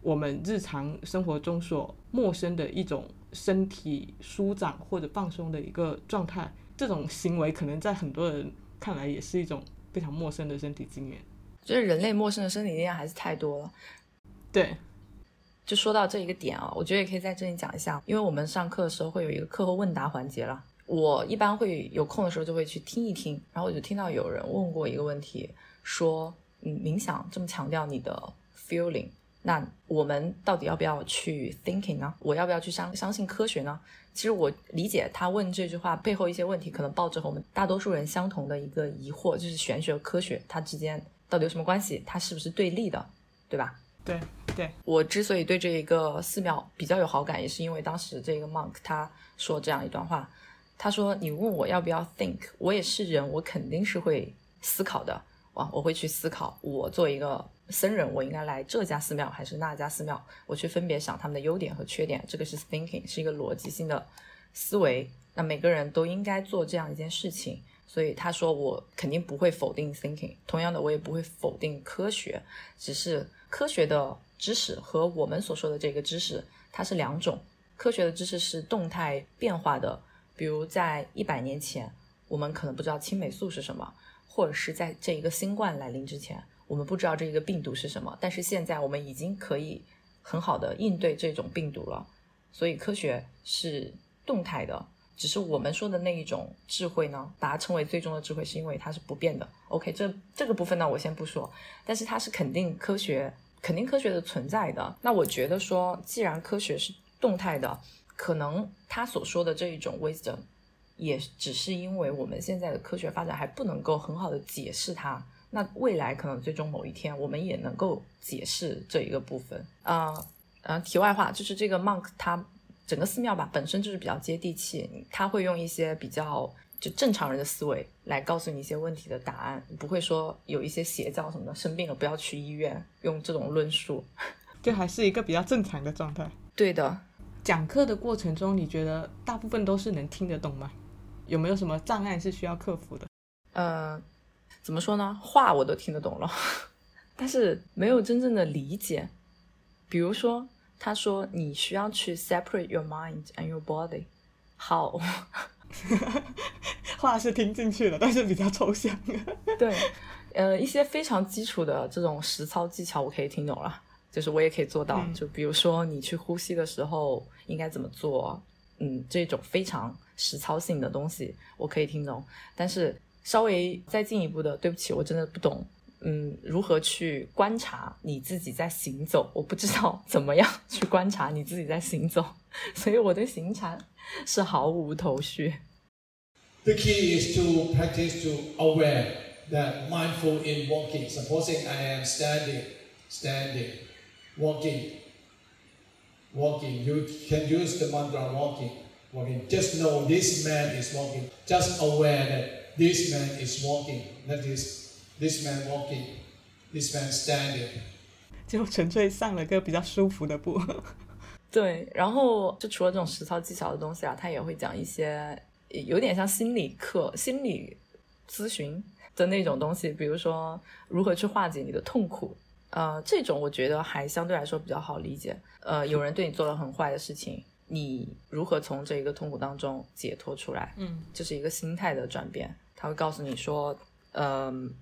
我们日常生活中所陌生的一种身体舒展或者放松的一个状态，这种行为可能在很多人看来也是一种非常陌生的身体经验。就是人类陌生的身体经验还是太多了。对，就说到这一个点啊，我觉得也可以在这里讲一下，因为我们上课的时候会有一个课后问答环节了。我一般会有空的时候就会去听一听，然后我就听到有人问过一个问题，说，嗯，冥想这么强调你的 feeling，那我们到底要不要去 thinking 呢？我要不要去相相信科学呢？其实我理解他问这句话背后一些问题，可能抱着和我们大多数人相同的一个疑惑，就是玄学和科学它之间到底有什么关系？它是不是对立的，对吧？对对，我之所以对这一个寺庙比较有好感，也是因为当时这个 monk 他说这样一段话，他说：“你问我要不要 think，我也是人，我肯定是会思考的。哇，我会去思考，我作为一个僧人，我应该来这家寺庙还是那家寺庙？我去分别想他们的优点和缺点，这个是 thinking，是一个逻辑性的思维。那每个人都应该做这样一件事情。”所以他说我肯定不会否定 thinking，同样的我也不会否定科学，只是科学的知识和我们所说的这个知识它是两种。科学的知识是动态变化的，比如在一百年前，我们可能不知道青霉素是什么，或者是在这一个新冠来临之前，我们不知道这一个病毒是什么，但是现在我们已经可以很好的应对这种病毒了。所以科学是动态的。只是我们说的那一种智慧呢，把它称为最终的智慧，是因为它是不变的。OK，这这个部分呢，我先不说，但是它是肯定科学，肯定科学的存在的。那我觉得说，既然科学是动态的，可能他所说的这一种 wisdom，也只是因为我们现在的科学发展还不能够很好的解释它。那未来可能最终某一天，我们也能够解释这一个部分。啊啊，题外话，就是这个 monk 他。整个寺庙吧，本身就是比较接地气，他会用一些比较就正常人的思维来告诉你一些问题的答案，不会说有一些邪教什么的，生病了不要去医院，用这种论述，就还是一个比较正常的状态。对的，讲课的过程中，你觉得大部分都是能听得懂吗？有没有什么障碍是需要克服的？呃，怎么说呢？话我都听得懂了，但是没有真正的理解，比如说。他说：“你需要去 separate your mind and your body。”好，话是听进去了，但是比较抽象。对，呃，一些非常基础的这种实操技巧我可以听懂了，就是我也可以做到。就比如说你去呼吸的时候应该怎么做，嗯，这种非常实操性的东西我可以听懂。但是稍微再进一步的，对不起，我真的不懂。嗯，如何去观察你自己在行走？我不知道怎么样去观察你自己在行走，所以我对行禅是毫无头绪。The key is to practice to aware that mindful in walking. Supposing I am standing, standing, walking, walking. You can use the mantra walking, walking. Just know this man is walking. Just aware that this man is walking. That is This man walking, this man standing，就纯粹上了个比较舒服的步。对，然后就除了这种实操技巧的东西啊，他也会讲一些有点像心理课、心理咨询的那种东西，比如说如何去化解你的痛苦。呃，这种我觉得还相对来说比较好理解。呃，有人对你做了很坏的事情，你如何从这一个痛苦当中解脱出来？嗯，这是一个心态的转变。他会告诉你说，嗯。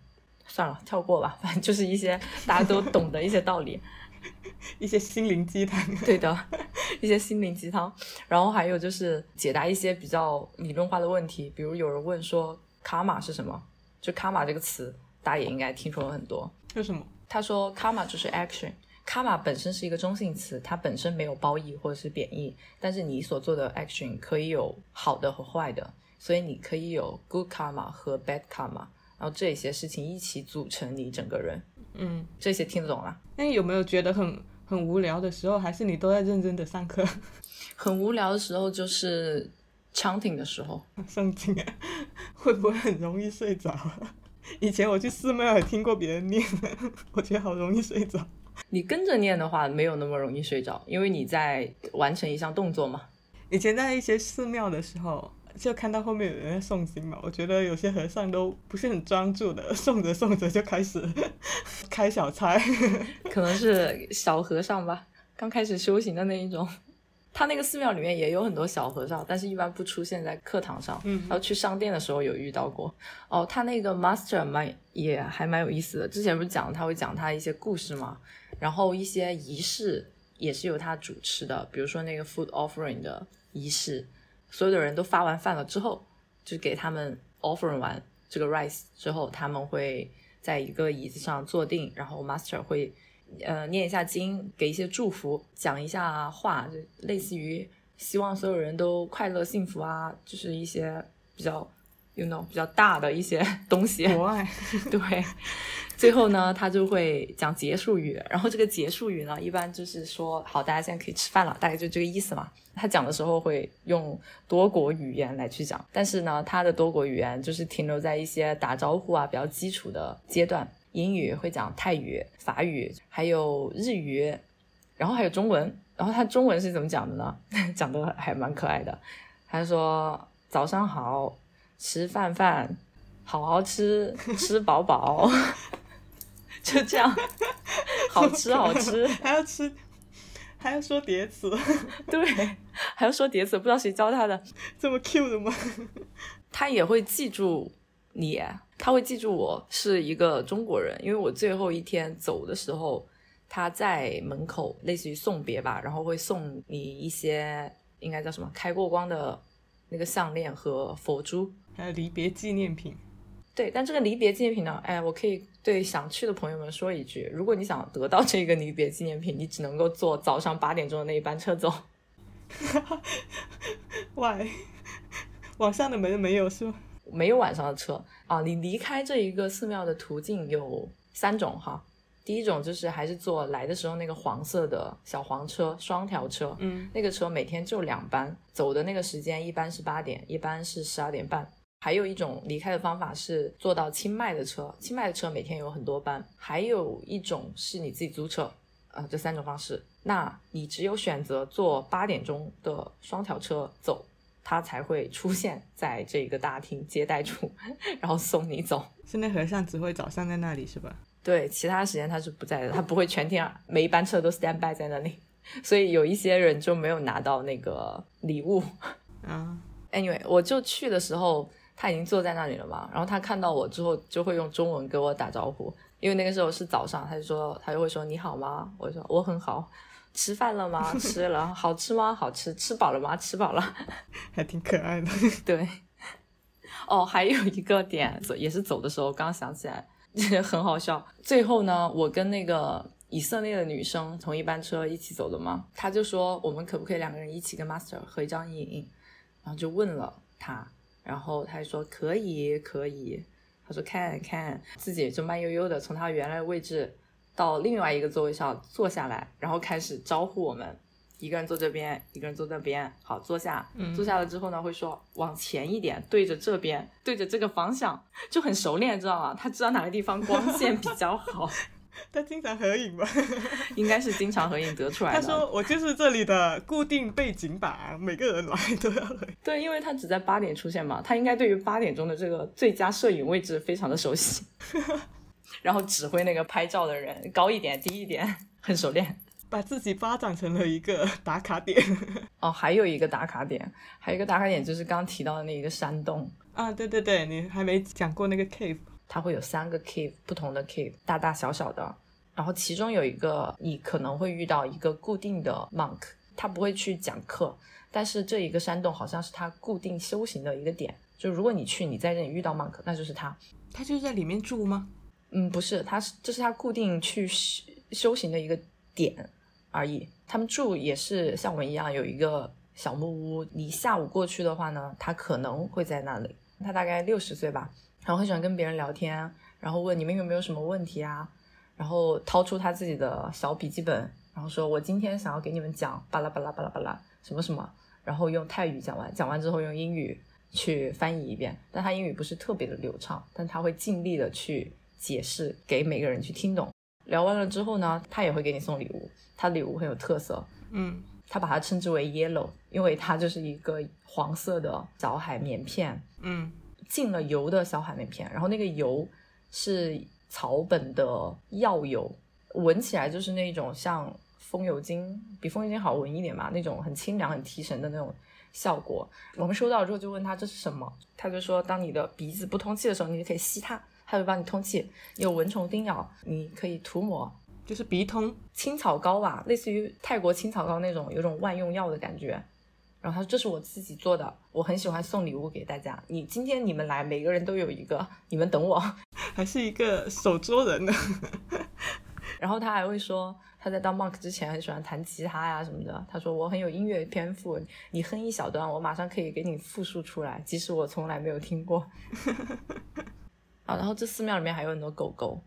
算了，跳过吧。反正就是一些大家都 懂的一些道理，一些心灵鸡汤。对的，一些心灵鸡汤。然后还有就是解答一些比较理论化的问题，比如有人问说“卡玛”是什么？就“卡玛”这个词，大家也应该听说了很多。为什么？他说“卡玛”就是 action。卡玛本身是一个中性词，它本身没有褒义或者是贬义，但是你所做的 action 可以有好的和坏的，所以你可以有 good karma 和 bad karma。然后这些事情一起组成你整个人，嗯，这些听得懂了。那你有没有觉得很很无聊的时候？还是你都在认真的上课？很无聊的时候，就是 chanting 的时候，圣经啊，会不会很容易睡着啊？以前我去寺庙也听过别人念，我觉得好容易睡着。你跟着念的话，没有那么容易睡着，因为你在完成一项动作嘛。以前在一些寺庙的时候，就看到后面有人在诵经嘛，我觉得有些和尚都不是很专注的，诵着诵着就开始 开小差。可能是小和尚吧，刚开始修行的那一种。他那个寺庙里面也有很多小和尚，但是一般不出现在课堂上。嗯然后去商店的时候有遇到过。哦，他那个 master 蛮也还蛮有意思的。之前不是讲他会讲他一些故事嘛，然后一些仪式也是由他主持的，比如说那个 food offering 的仪式，所有的人都发完饭了之后，就给他们 offer 完这个 rice 之后，他们会在一个椅子上坐定，然后 master 会呃念一下经，给一些祝福，讲一下话，就类似于希望所有人都快乐幸福啊，就是一些比较 you know 比较大的一些 东西。国外对，最后呢，他就会讲结束语，然后这个结束语呢，一般就是说，好，大家现在可以吃饭了，大概就这个意思嘛。他讲的时候会用多国语言来去讲，但是呢，他的多国语言就是停留在一些打招呼啊比较基础的阶段。英语会讲泰语、法语，还有日语，然后还有中文。然后他中文是怎么讲的呢？讲的还蛮可爱的。他说：“早上好，吃饭饭，好好吃，吃饱饱。”就这样，好吃好吃。还要吃，还要说叠词，对，还要说叠词，不知道谁教他的。这么 Q 的吗？他也会记住你，他会记住我是一个中国人，因为我最后一天走的时候，他在门口类似于送别吧，然后会送你一些应该叫什么开过光的那个项链和佛珠。还有离别纪念品。对，但这个离别纪念品呢，哎，我可以对想去的朋友们说一句：如果你想得到这个离别纪念品，你只能够坐早上八点钟的那一班车走。Why？网上的门没有是吗？没有晚上的车啊。你离开这一个寺庙的途径有三种哈。第一种就是还是坐来的时候那个黄色的小黄车，双条车，嗯，那个车每天就两班，走的那个时间一般是八点，一般是十二点半。还有一种离开的方法是坐到清迈的车，清迈的车每天有很多班。还有一种是你自己租车，呃，这三种方式，那你只有选择坐八点钟的双条车走，他才会出现在这个大厅接待处，然后送你走。现在和尚只会早上在那里是吧？对，其他时间他是不在的，他不会全天每一班车都 stand by 在那里，所以有一些人就没有拿到那个礼物。啊，Anyway，我就去的时候他已经坐在那里了嘛，然后他看到我之后就会用中文跟我打招呼，因为那个时候是早上，他就说他就会说你好吗？我说我很好。吃饭了吗？吃了。好吃吗？好吃。吃饱了吗？吃饱了。还挺可爱的。对。哦，还有一个点，也是走的时候刚想起来，很好笑。最后呢，我跟那个以色列的女生同一班车一起走的嘛，她就说我们可不可以两个人一起跟 Master 合一张影，然后就问了他，然后他就说可以可以，他说看看，自己就慢悠悠的从他原来的位置到另外一个座位上坐下来，然后开始招呼我们。一个人坐这边，一个人坐那边，好坐下。嗯坐下了之后呢，会说往前一点，对着这边，对着这个方向，就很熟练，知道吗？他知道哪个地方光线比较好，他经常合影吧？应该是经常合影得出来的。他说我就是这里的固定背景板，每个人来都要来。对，因为他只在八点出现嘛，他应该对于八点钟的这个最佳摄影位置非常的熟悉，然后指挥那个拍照的人高一点、低一点，很熟练。把自己发展成了一个打卡点哦，还有一个打卡点，还有一个打卡点就是刚刚提到的那一个山洞，啊！对对对，你还没讲过那个 cave 它会有三个 cave 不同的 cave，大大小小的。然后其中有一个你可能会遇到一个固定的 monk，他不会去讲课，但是这一个山洞好像是他固定修行的一个点。就如果你去，你在这里遇到 monk，那就是他。他就是在里面住吗？嗯，不是，他是这是他固定去修修行的一个点而已。他们住也是像我们一样有一个小木屋，你下午过去的话呢，他可能会在那里。他大概六十岁吧，然后很喜欢跟别人聊天，然后问你们有没有什么问题啊，然后掏出他自己的小笔记本，然后说我今天想要给你们讲巴拉巴拉巴拉巴拉什么什么，然后用泰语讲完，讲完之后用英语去翻译一遍。但他英语不是特别的流畅，但他会尽力的去解释给每个人去听懂。聊完了之后呢，他也会给你送礼物，他礼物很有特色，嗯他把它称之为 yellow，因为它就是一个黄色的小海绵片，嗯浸了油的小海绵片，然后那个油是草本的药油，闻起来就是那种像风油精，比风油精好闻一点嘛，那种很清凉、很提神的那种效果。我们收到之后就问他这是什么，他就说当你的鼻子不通气的时候，你就可以吸它，它会帮你通气。有蚊虫叮咬，你可以涂抹。就是鼻通，青草膏吧，类似于泰国青草膏那种，有种万用药的感觉。然后他说这是我自己做的，我很喜欢送礼物给大家。你今天你们来，每个人都有一个，你们等我。还是一个手作人的。然后他还会说他在当 monk 之前很喜欢弹吉他呀什么的。他说我很有音乐天赋，你哼一小段，我马上可以给你复述出来，即使我从来没有听过。啊，然后这寺庙里面还有很多狗狗。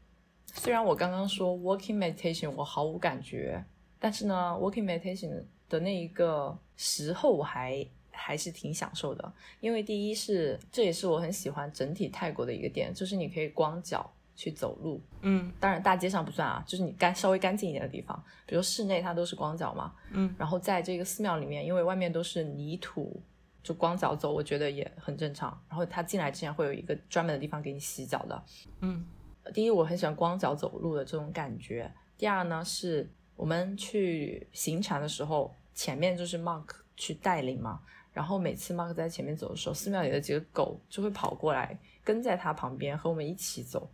虽然我刚刚说 walking meditation 我毫无感觉，但是呢，walking meditation 的那一个时候我还还是挺享受的，因为第一是这也是我很喜欢整体泰国的一个点，就是你可以光脚去走路，嗯当然大街上不算啊，就是你干稍微干净一点的地方，比如室内它都是光脚嘛，嗯然后在这个寺庙里面，因为外面都是泥土，就光脚走，我觉得也很正常。然后他进来之前会有一个专门的地方给你洗脚的。嗯第一，我很喜欢光脚走路的这种感觉。第二呢，是我们去行禅的时候，前面就是 monk 去带领嘛，然后每次 monk 在前面走的时候，寺庙里的几个狗就会跑过来，跟在他旁边和我们一起走。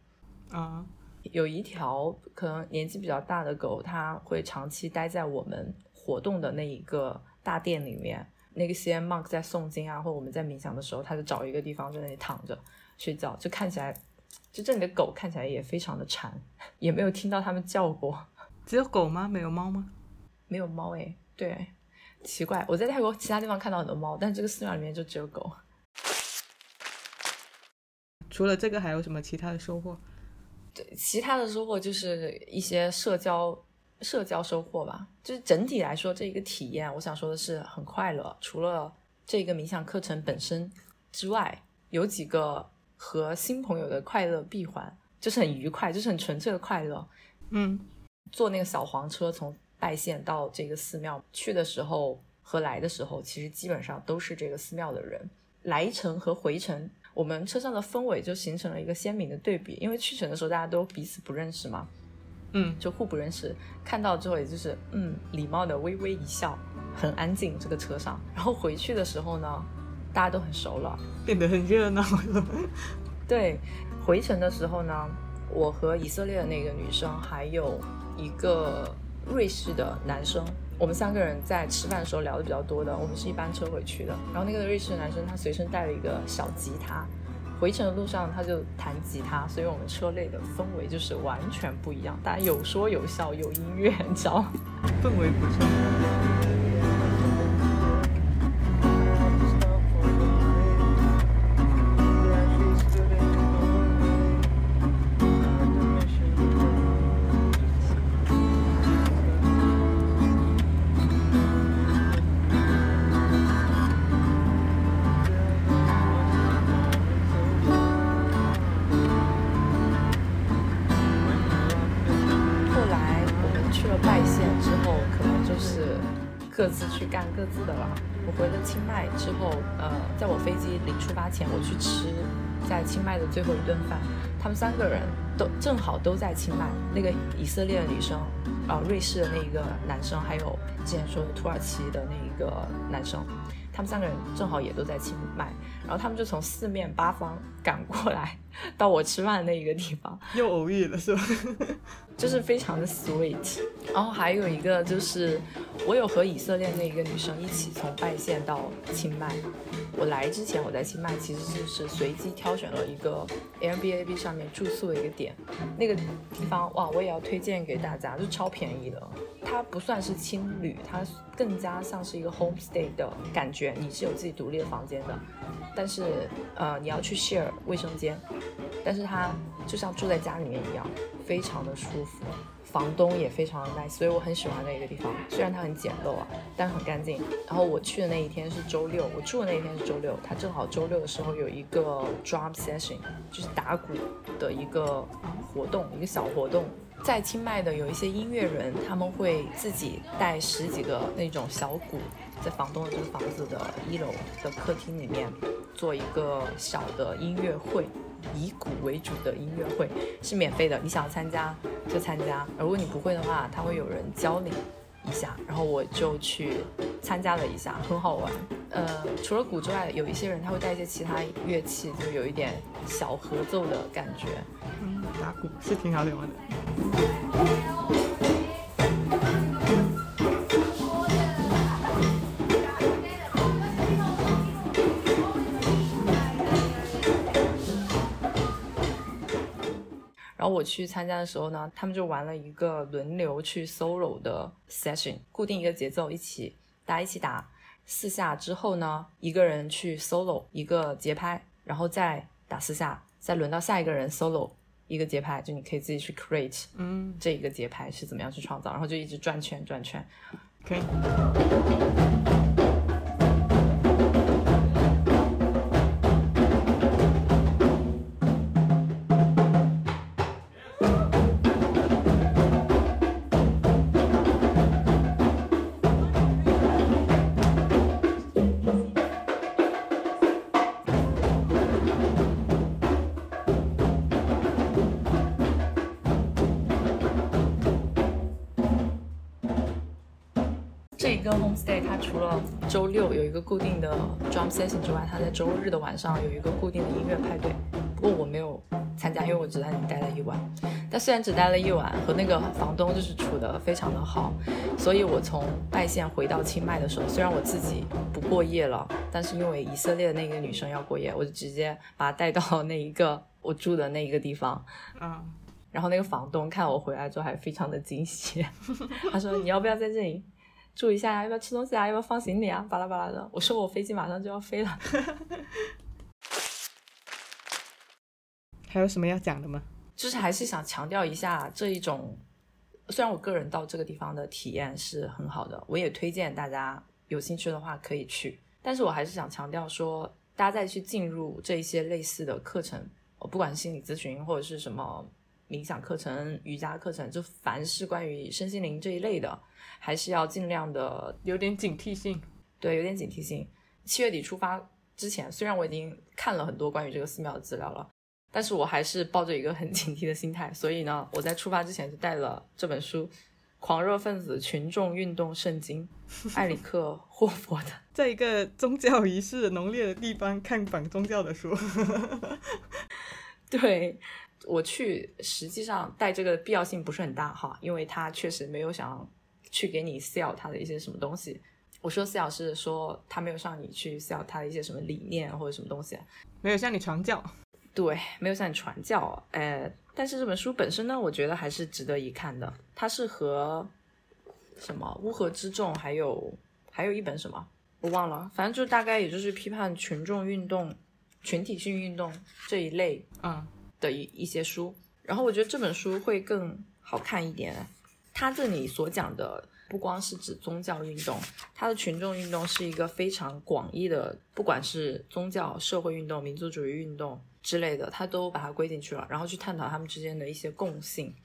啊有一条可能年纪比较大的狗，它会长期待在我们活动的那一个大殿里面。那个 CM monk 在诵经啊，或者我们在冥想的时候，它就找一个地方在那里躺着睡觉，就看起来，就这里的狗看起来也非常的馋，也没有听到它们叫过，只有狗吗？没有猫吗？没有猫诶，对，奇怪，我在泰国其他地方看到很多猫，但这个寺庙里面就只有狗。除了这个，还有什么其他的收获？对其他的收获就是一些社交社交收获吧。就是整体来说，这一个体验，我想说的是很快乐。除了这个冥想课程本身之外，有几个和新朋友的快乐闭环，就是很愉快，就是很纯粹的快乐。嗯坐那个小黄车从拜县到这个寺庙去的时候和来的时候，其实基本上都是这个寺庙的人。来程和回程，我们车上的氛围就形成了一个鲜明的对比。因为去程的时候大家都彼此不认识嘛，嗯就互不认识，看到之后也就是嗯，礼貌的微微一笑，很安静这个车上。然后回去的时候呢，大家都很熟了，变得很热闹。对，回程的时候呢，我和以色列的那个女生，还有一个瑞士的男生，我们三个人在吃饭的时候聊的比较多的。我们是一班车回去的，然后那个瑞士的男生他随身带了一个小吉他，回程的路上他就弹吉他，所以我们车内的氛围就是完全不一样，大家有说有笑，有音乐，你知道吗？氛围不错。在我飞机临出发前，我去吃在清迈的最后一顿饭。他们三个人都正好都在清迈，那个以色列的女生，呃，瑞士的那一个男生，还有之前说的土耳其的那一个男生，他们三个人正好也都在清迈，然后他们就从四面八方赶过来到我吃饭的那一个地方，又偶遇了是吧？就是非常的 sweet。然后还有一个就是，我有和以色列那一个女生一起从拜县到清迈。我来之前，我在清迈其实就是随机挑选了一个 Airbnb 上面住宿的一个点，那个地方哇，我也要推荐给大家，就超便宜的。它不算是青旅，它更加像是一个 homestay 的感觉，你是有自己独立的房间的，但是呃你要去 share 卫生间，但是它就像住在家里面一样，非常的舒服，房东也非常的 nice，所以我很喜欢那个地方。虽然它很简陋啊，但很干净。然后我去的那一天是周六，我住的那一天是周六，它正好周六的时候有一个 drum session，就是打鼓的一个活动，一个小活动。在清迈的有一些音乐人，他们会自己带十几个那种小鼓，在房东的这个房子的一楼的客厅里面做一个小的音乐会。以鼓为主的音乐会是免费的，你想要参加就参加。如果你不会的话，他会有人教你一下。然后我就去参加了一下，很好玩。呃，除了鼓之外，有一些人他会带一些其他乐器，就有一点小合奏的感觉。嗯，打鼓是挺好玩的。然后我去参加的时候呢，他们就玩了一个轮流去 solo 的 session，固定一个节奏，一起大家一起打四下之后呢，一个人去 solo 一个节拍，然后再打四下，再轮到下一个人 solo 一个节拍，就你可以自己去 create，嗯，这一个节拍是怎么样去创造，然后就一直转圈转圈。可以。固定的 drum session 之外，他在周日的晚上有一个固定的音乐派对。不过我没有参加，因为我只在那里待了一晚。但虽然只待了一晚，和那个房东就是处得非常的好，所以我从拜县回到清迈的时候，虽然我自己不过夜了，但是因为以色列的那个女生要过夜，我就直接把她带到那一个我住的那一个地方。嗯，然后那个房东看我回来之后还非常的惊喜，他说你要不要在这里住一下呀？要不要吃东西啊？要不要放行李啊？巴拉巴拉的。我说我飞机马上就要飞了。还有什么要讲的吗？就是还是想强调一下这一种，虽然我个人到这个地方的体验是很好的，我也推荐大家有兴趣的话可以去，但是我还是想强调说，大家再去进入这一些类似的课程，不管是心理咨询或者是什么冥想课程、瑜伽课程，就凡是关于身心灵这一类的，还是要尽量的有点警惕性。对，有点警惕性。七月底出发之前，虽然我已经看了很多关于这个寺庙的资料了，但是我还是抱着一个很警惕的心态。所以呢，我在出发之前就带了这本书《狂热分子群众运动圣经》，埃里克·霍佛的。在一个宗教仪式浓烈的地方看反宗教的书，对我去，实际上带这个必要性不是很大哈，因为他确实没有想去给你 sell 他的一些什么东西。我说 sell 是说他没有让你去 sell 他的一些什么理念或者什么东西，没有向你传教。对，没有向你传教。呃，但是这本书本身呢，我觉得还是值得一看的。它是和什么乌合之众，还有还有一本什么我忘了，反正就大概也就是批判群众运动、群体性运动这一类嗯，的一一些书。然后我觉得这本书会更好看一点。它这里所讲的不光是指宗教运动，它的群众运动是一个非常广义的，不管是宗教、社会运动、民族主义运动之类的，它都把它归进去了，然后去探讨他们之间的一些共性，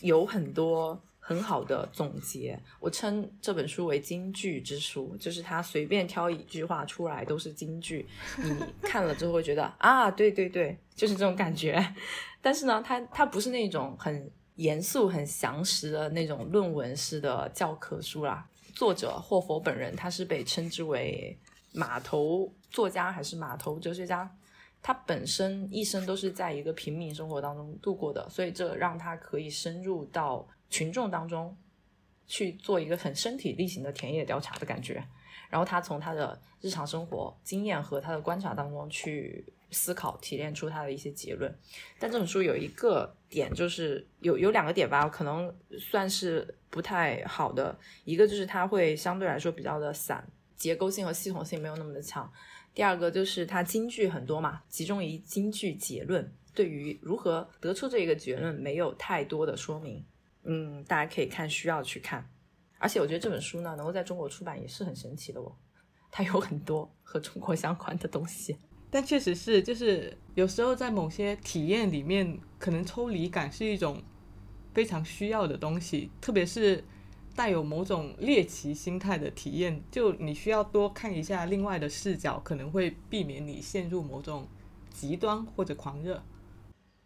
有很多很好的总结。我称这本书为金句之书，就是它随便挑一句话出来都是金句，你看了之后会觉得啊，对对对，就是这种感觉。但是呢，它它不是那种很严肃、很详实的那种论文式的教科书啦。作者霍佛本人，他是被称之为码头作家还是码头哲学家？他本身一生都是在一个平民生活当中度过的，所以这让他可以深入到群众当中去做一个很身体力行的田野调查的感觉。然后他从他的日常生活经验和他的观察当中去思考，提炼出他的一些结论。但这本书有一个点，就是有有两个点吧，可能算是不太好的。一个就是它会相对来说比较的散，结构性和系统性没有那么的强。第二个就是它金句很多嘛，集中于金句结论，对于如何得出这个结论没有太多的说明。嗯，大家可以看需要去看。而且我觉得这本书呢，能够在中国出版也是很神奇的哦，它有很多和中国相关的东西。但确实是，就是有时候在某些体验里面，可能抽离感是一种非常需要的东西，特别是带有某种猎奇心态的体验，就你需要多看一下另外的视角，可能会避免你陷入某种极端或者狂热。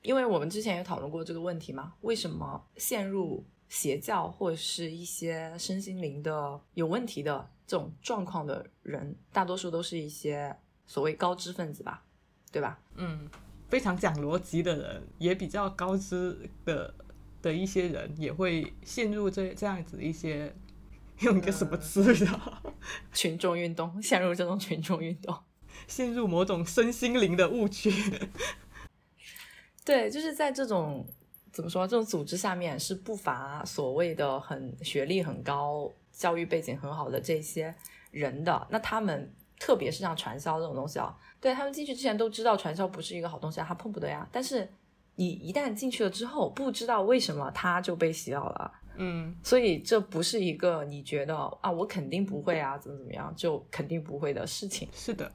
因为我们之前也讨论过这个问题嘛，为什么陷入邪教或者是一些身心灵的有问题的这种状况的人，大多数都是一些所谓高知分子吧，对吧？嗯，非常讲逻辑的人，也比较高知的的一些人，也会陷入这这样子一些用一个什么词语啊，群众运动，陷入这种群众运动。陷入某种身心灵的误区。对，就是在这种怎么说这种组织下面，是不乏所谓的很学历很高、教育背景很好的这些人的。那他们特别是像传销这种东西啊，对他们进去之前都知道传销不是一个好东西啊，他碰不得呀。但是你一旦进去了之后，不知道为什么他就被洗脑了。嗯，所以这不是一个你觉得啊，我肯定不会啊，怎么怎么样，就肯定不会的事情。是的，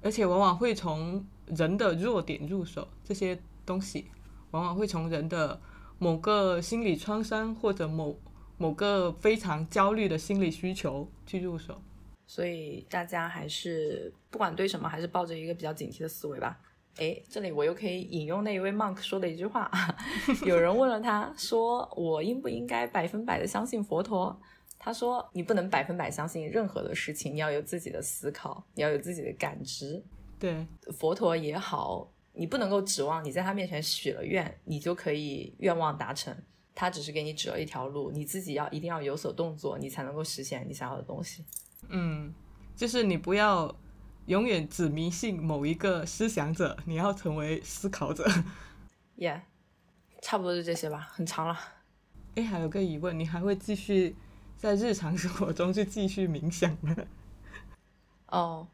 而且往往会从人的弱点入手，这些东西往往会从人的某个心理创伤或者某某个非常焦虑的心理需求去入手。所以大家还是不管对什么，还是抱着一个比较警惕的思维吧。哎，这里我又可以引用那一位 monk 说的一句话，有人问了他说：“我应不应该百分百的相信佛陀？”他说：“你不能百分百相信任何的事情，你要有自己的思考，你要有自己的感知。对，佛陀也好，你不能够指望你在他面前许了愿，你就可以愿望达成。他只是给你指了一条路，你自己要一定要有所动作，你才能够实现你想要的东西。嗯，就是你不要永远只迷信某一个思想者，你要成为思考者。耶、差不多就这些吧，很长了。哎，还有个疑问，你还会继续在日常生活中去继续冥想吗？哦，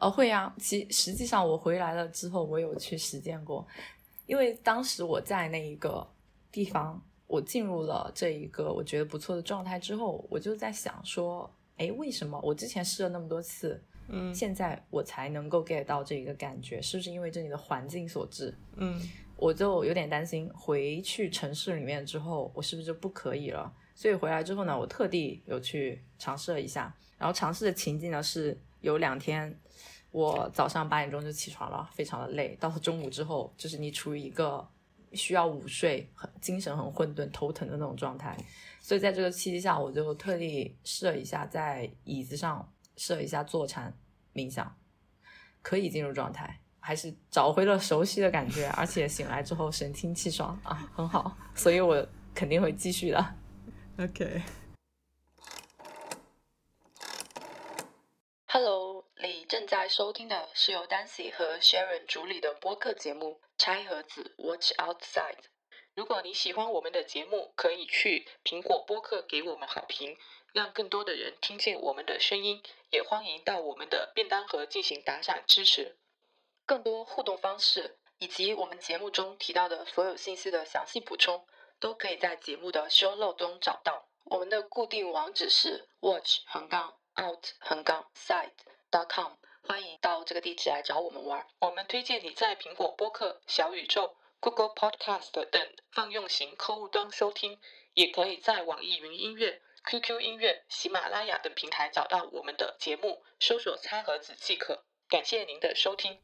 哦，会呀。其实际上我回来了之后，我有去实践过，因为当时我在那一个地方，我进入了这一个我觉得不错的状态之后，我就在想说，哎，为什么我之前试了那么多次，嗯现在我才能够 get 到这一个感觉？是不是因为这里的环境所致？嗯我就有点担心，回去城市里面之后，我是不是就不可以了？所以回来之后呢，我特地有去尝试了一下，然后尝试的情境呢是有两天，我早上八点钟就起床了，非常的累，到了中午之后，就是你处于一个需要午睡、很精神很混沌、头疼的那种状态，所以在这个契机下，我就特地试了一下，在椅子上试了一下坐禅冥想，可以进入状态。还是找回了熟悉的感觉，而且醒来之后神清气爽啊，很好，所以我肯定会继续的。，OK，Hello，你正在收听的是由 Dancy 和 Sharon 主理的播客节目《拆盒子 Watch Outside》。如果你喜欢我们的节目，可以去苹果播客给我们好评，让更多的人听见我们的声音。也欢迎到我们的便当盒进行打赏支持。更多互动方式以及我们节目中提到的所有信息的详细补充，都可以在节目的 show note 中找到。我们的固定网址是 watch 横杠 out 横杠 side.com，欢迎到这个地址来找我们玩。我们推荐你在苹果播客、小宇宙、Google Podcast 等泛用型客户端收听，也可以在网易云音乐、QQ 音乐、喜马拉雅等平台找到我们的节目，搜索“餐盒子”即可。感谢您的收听。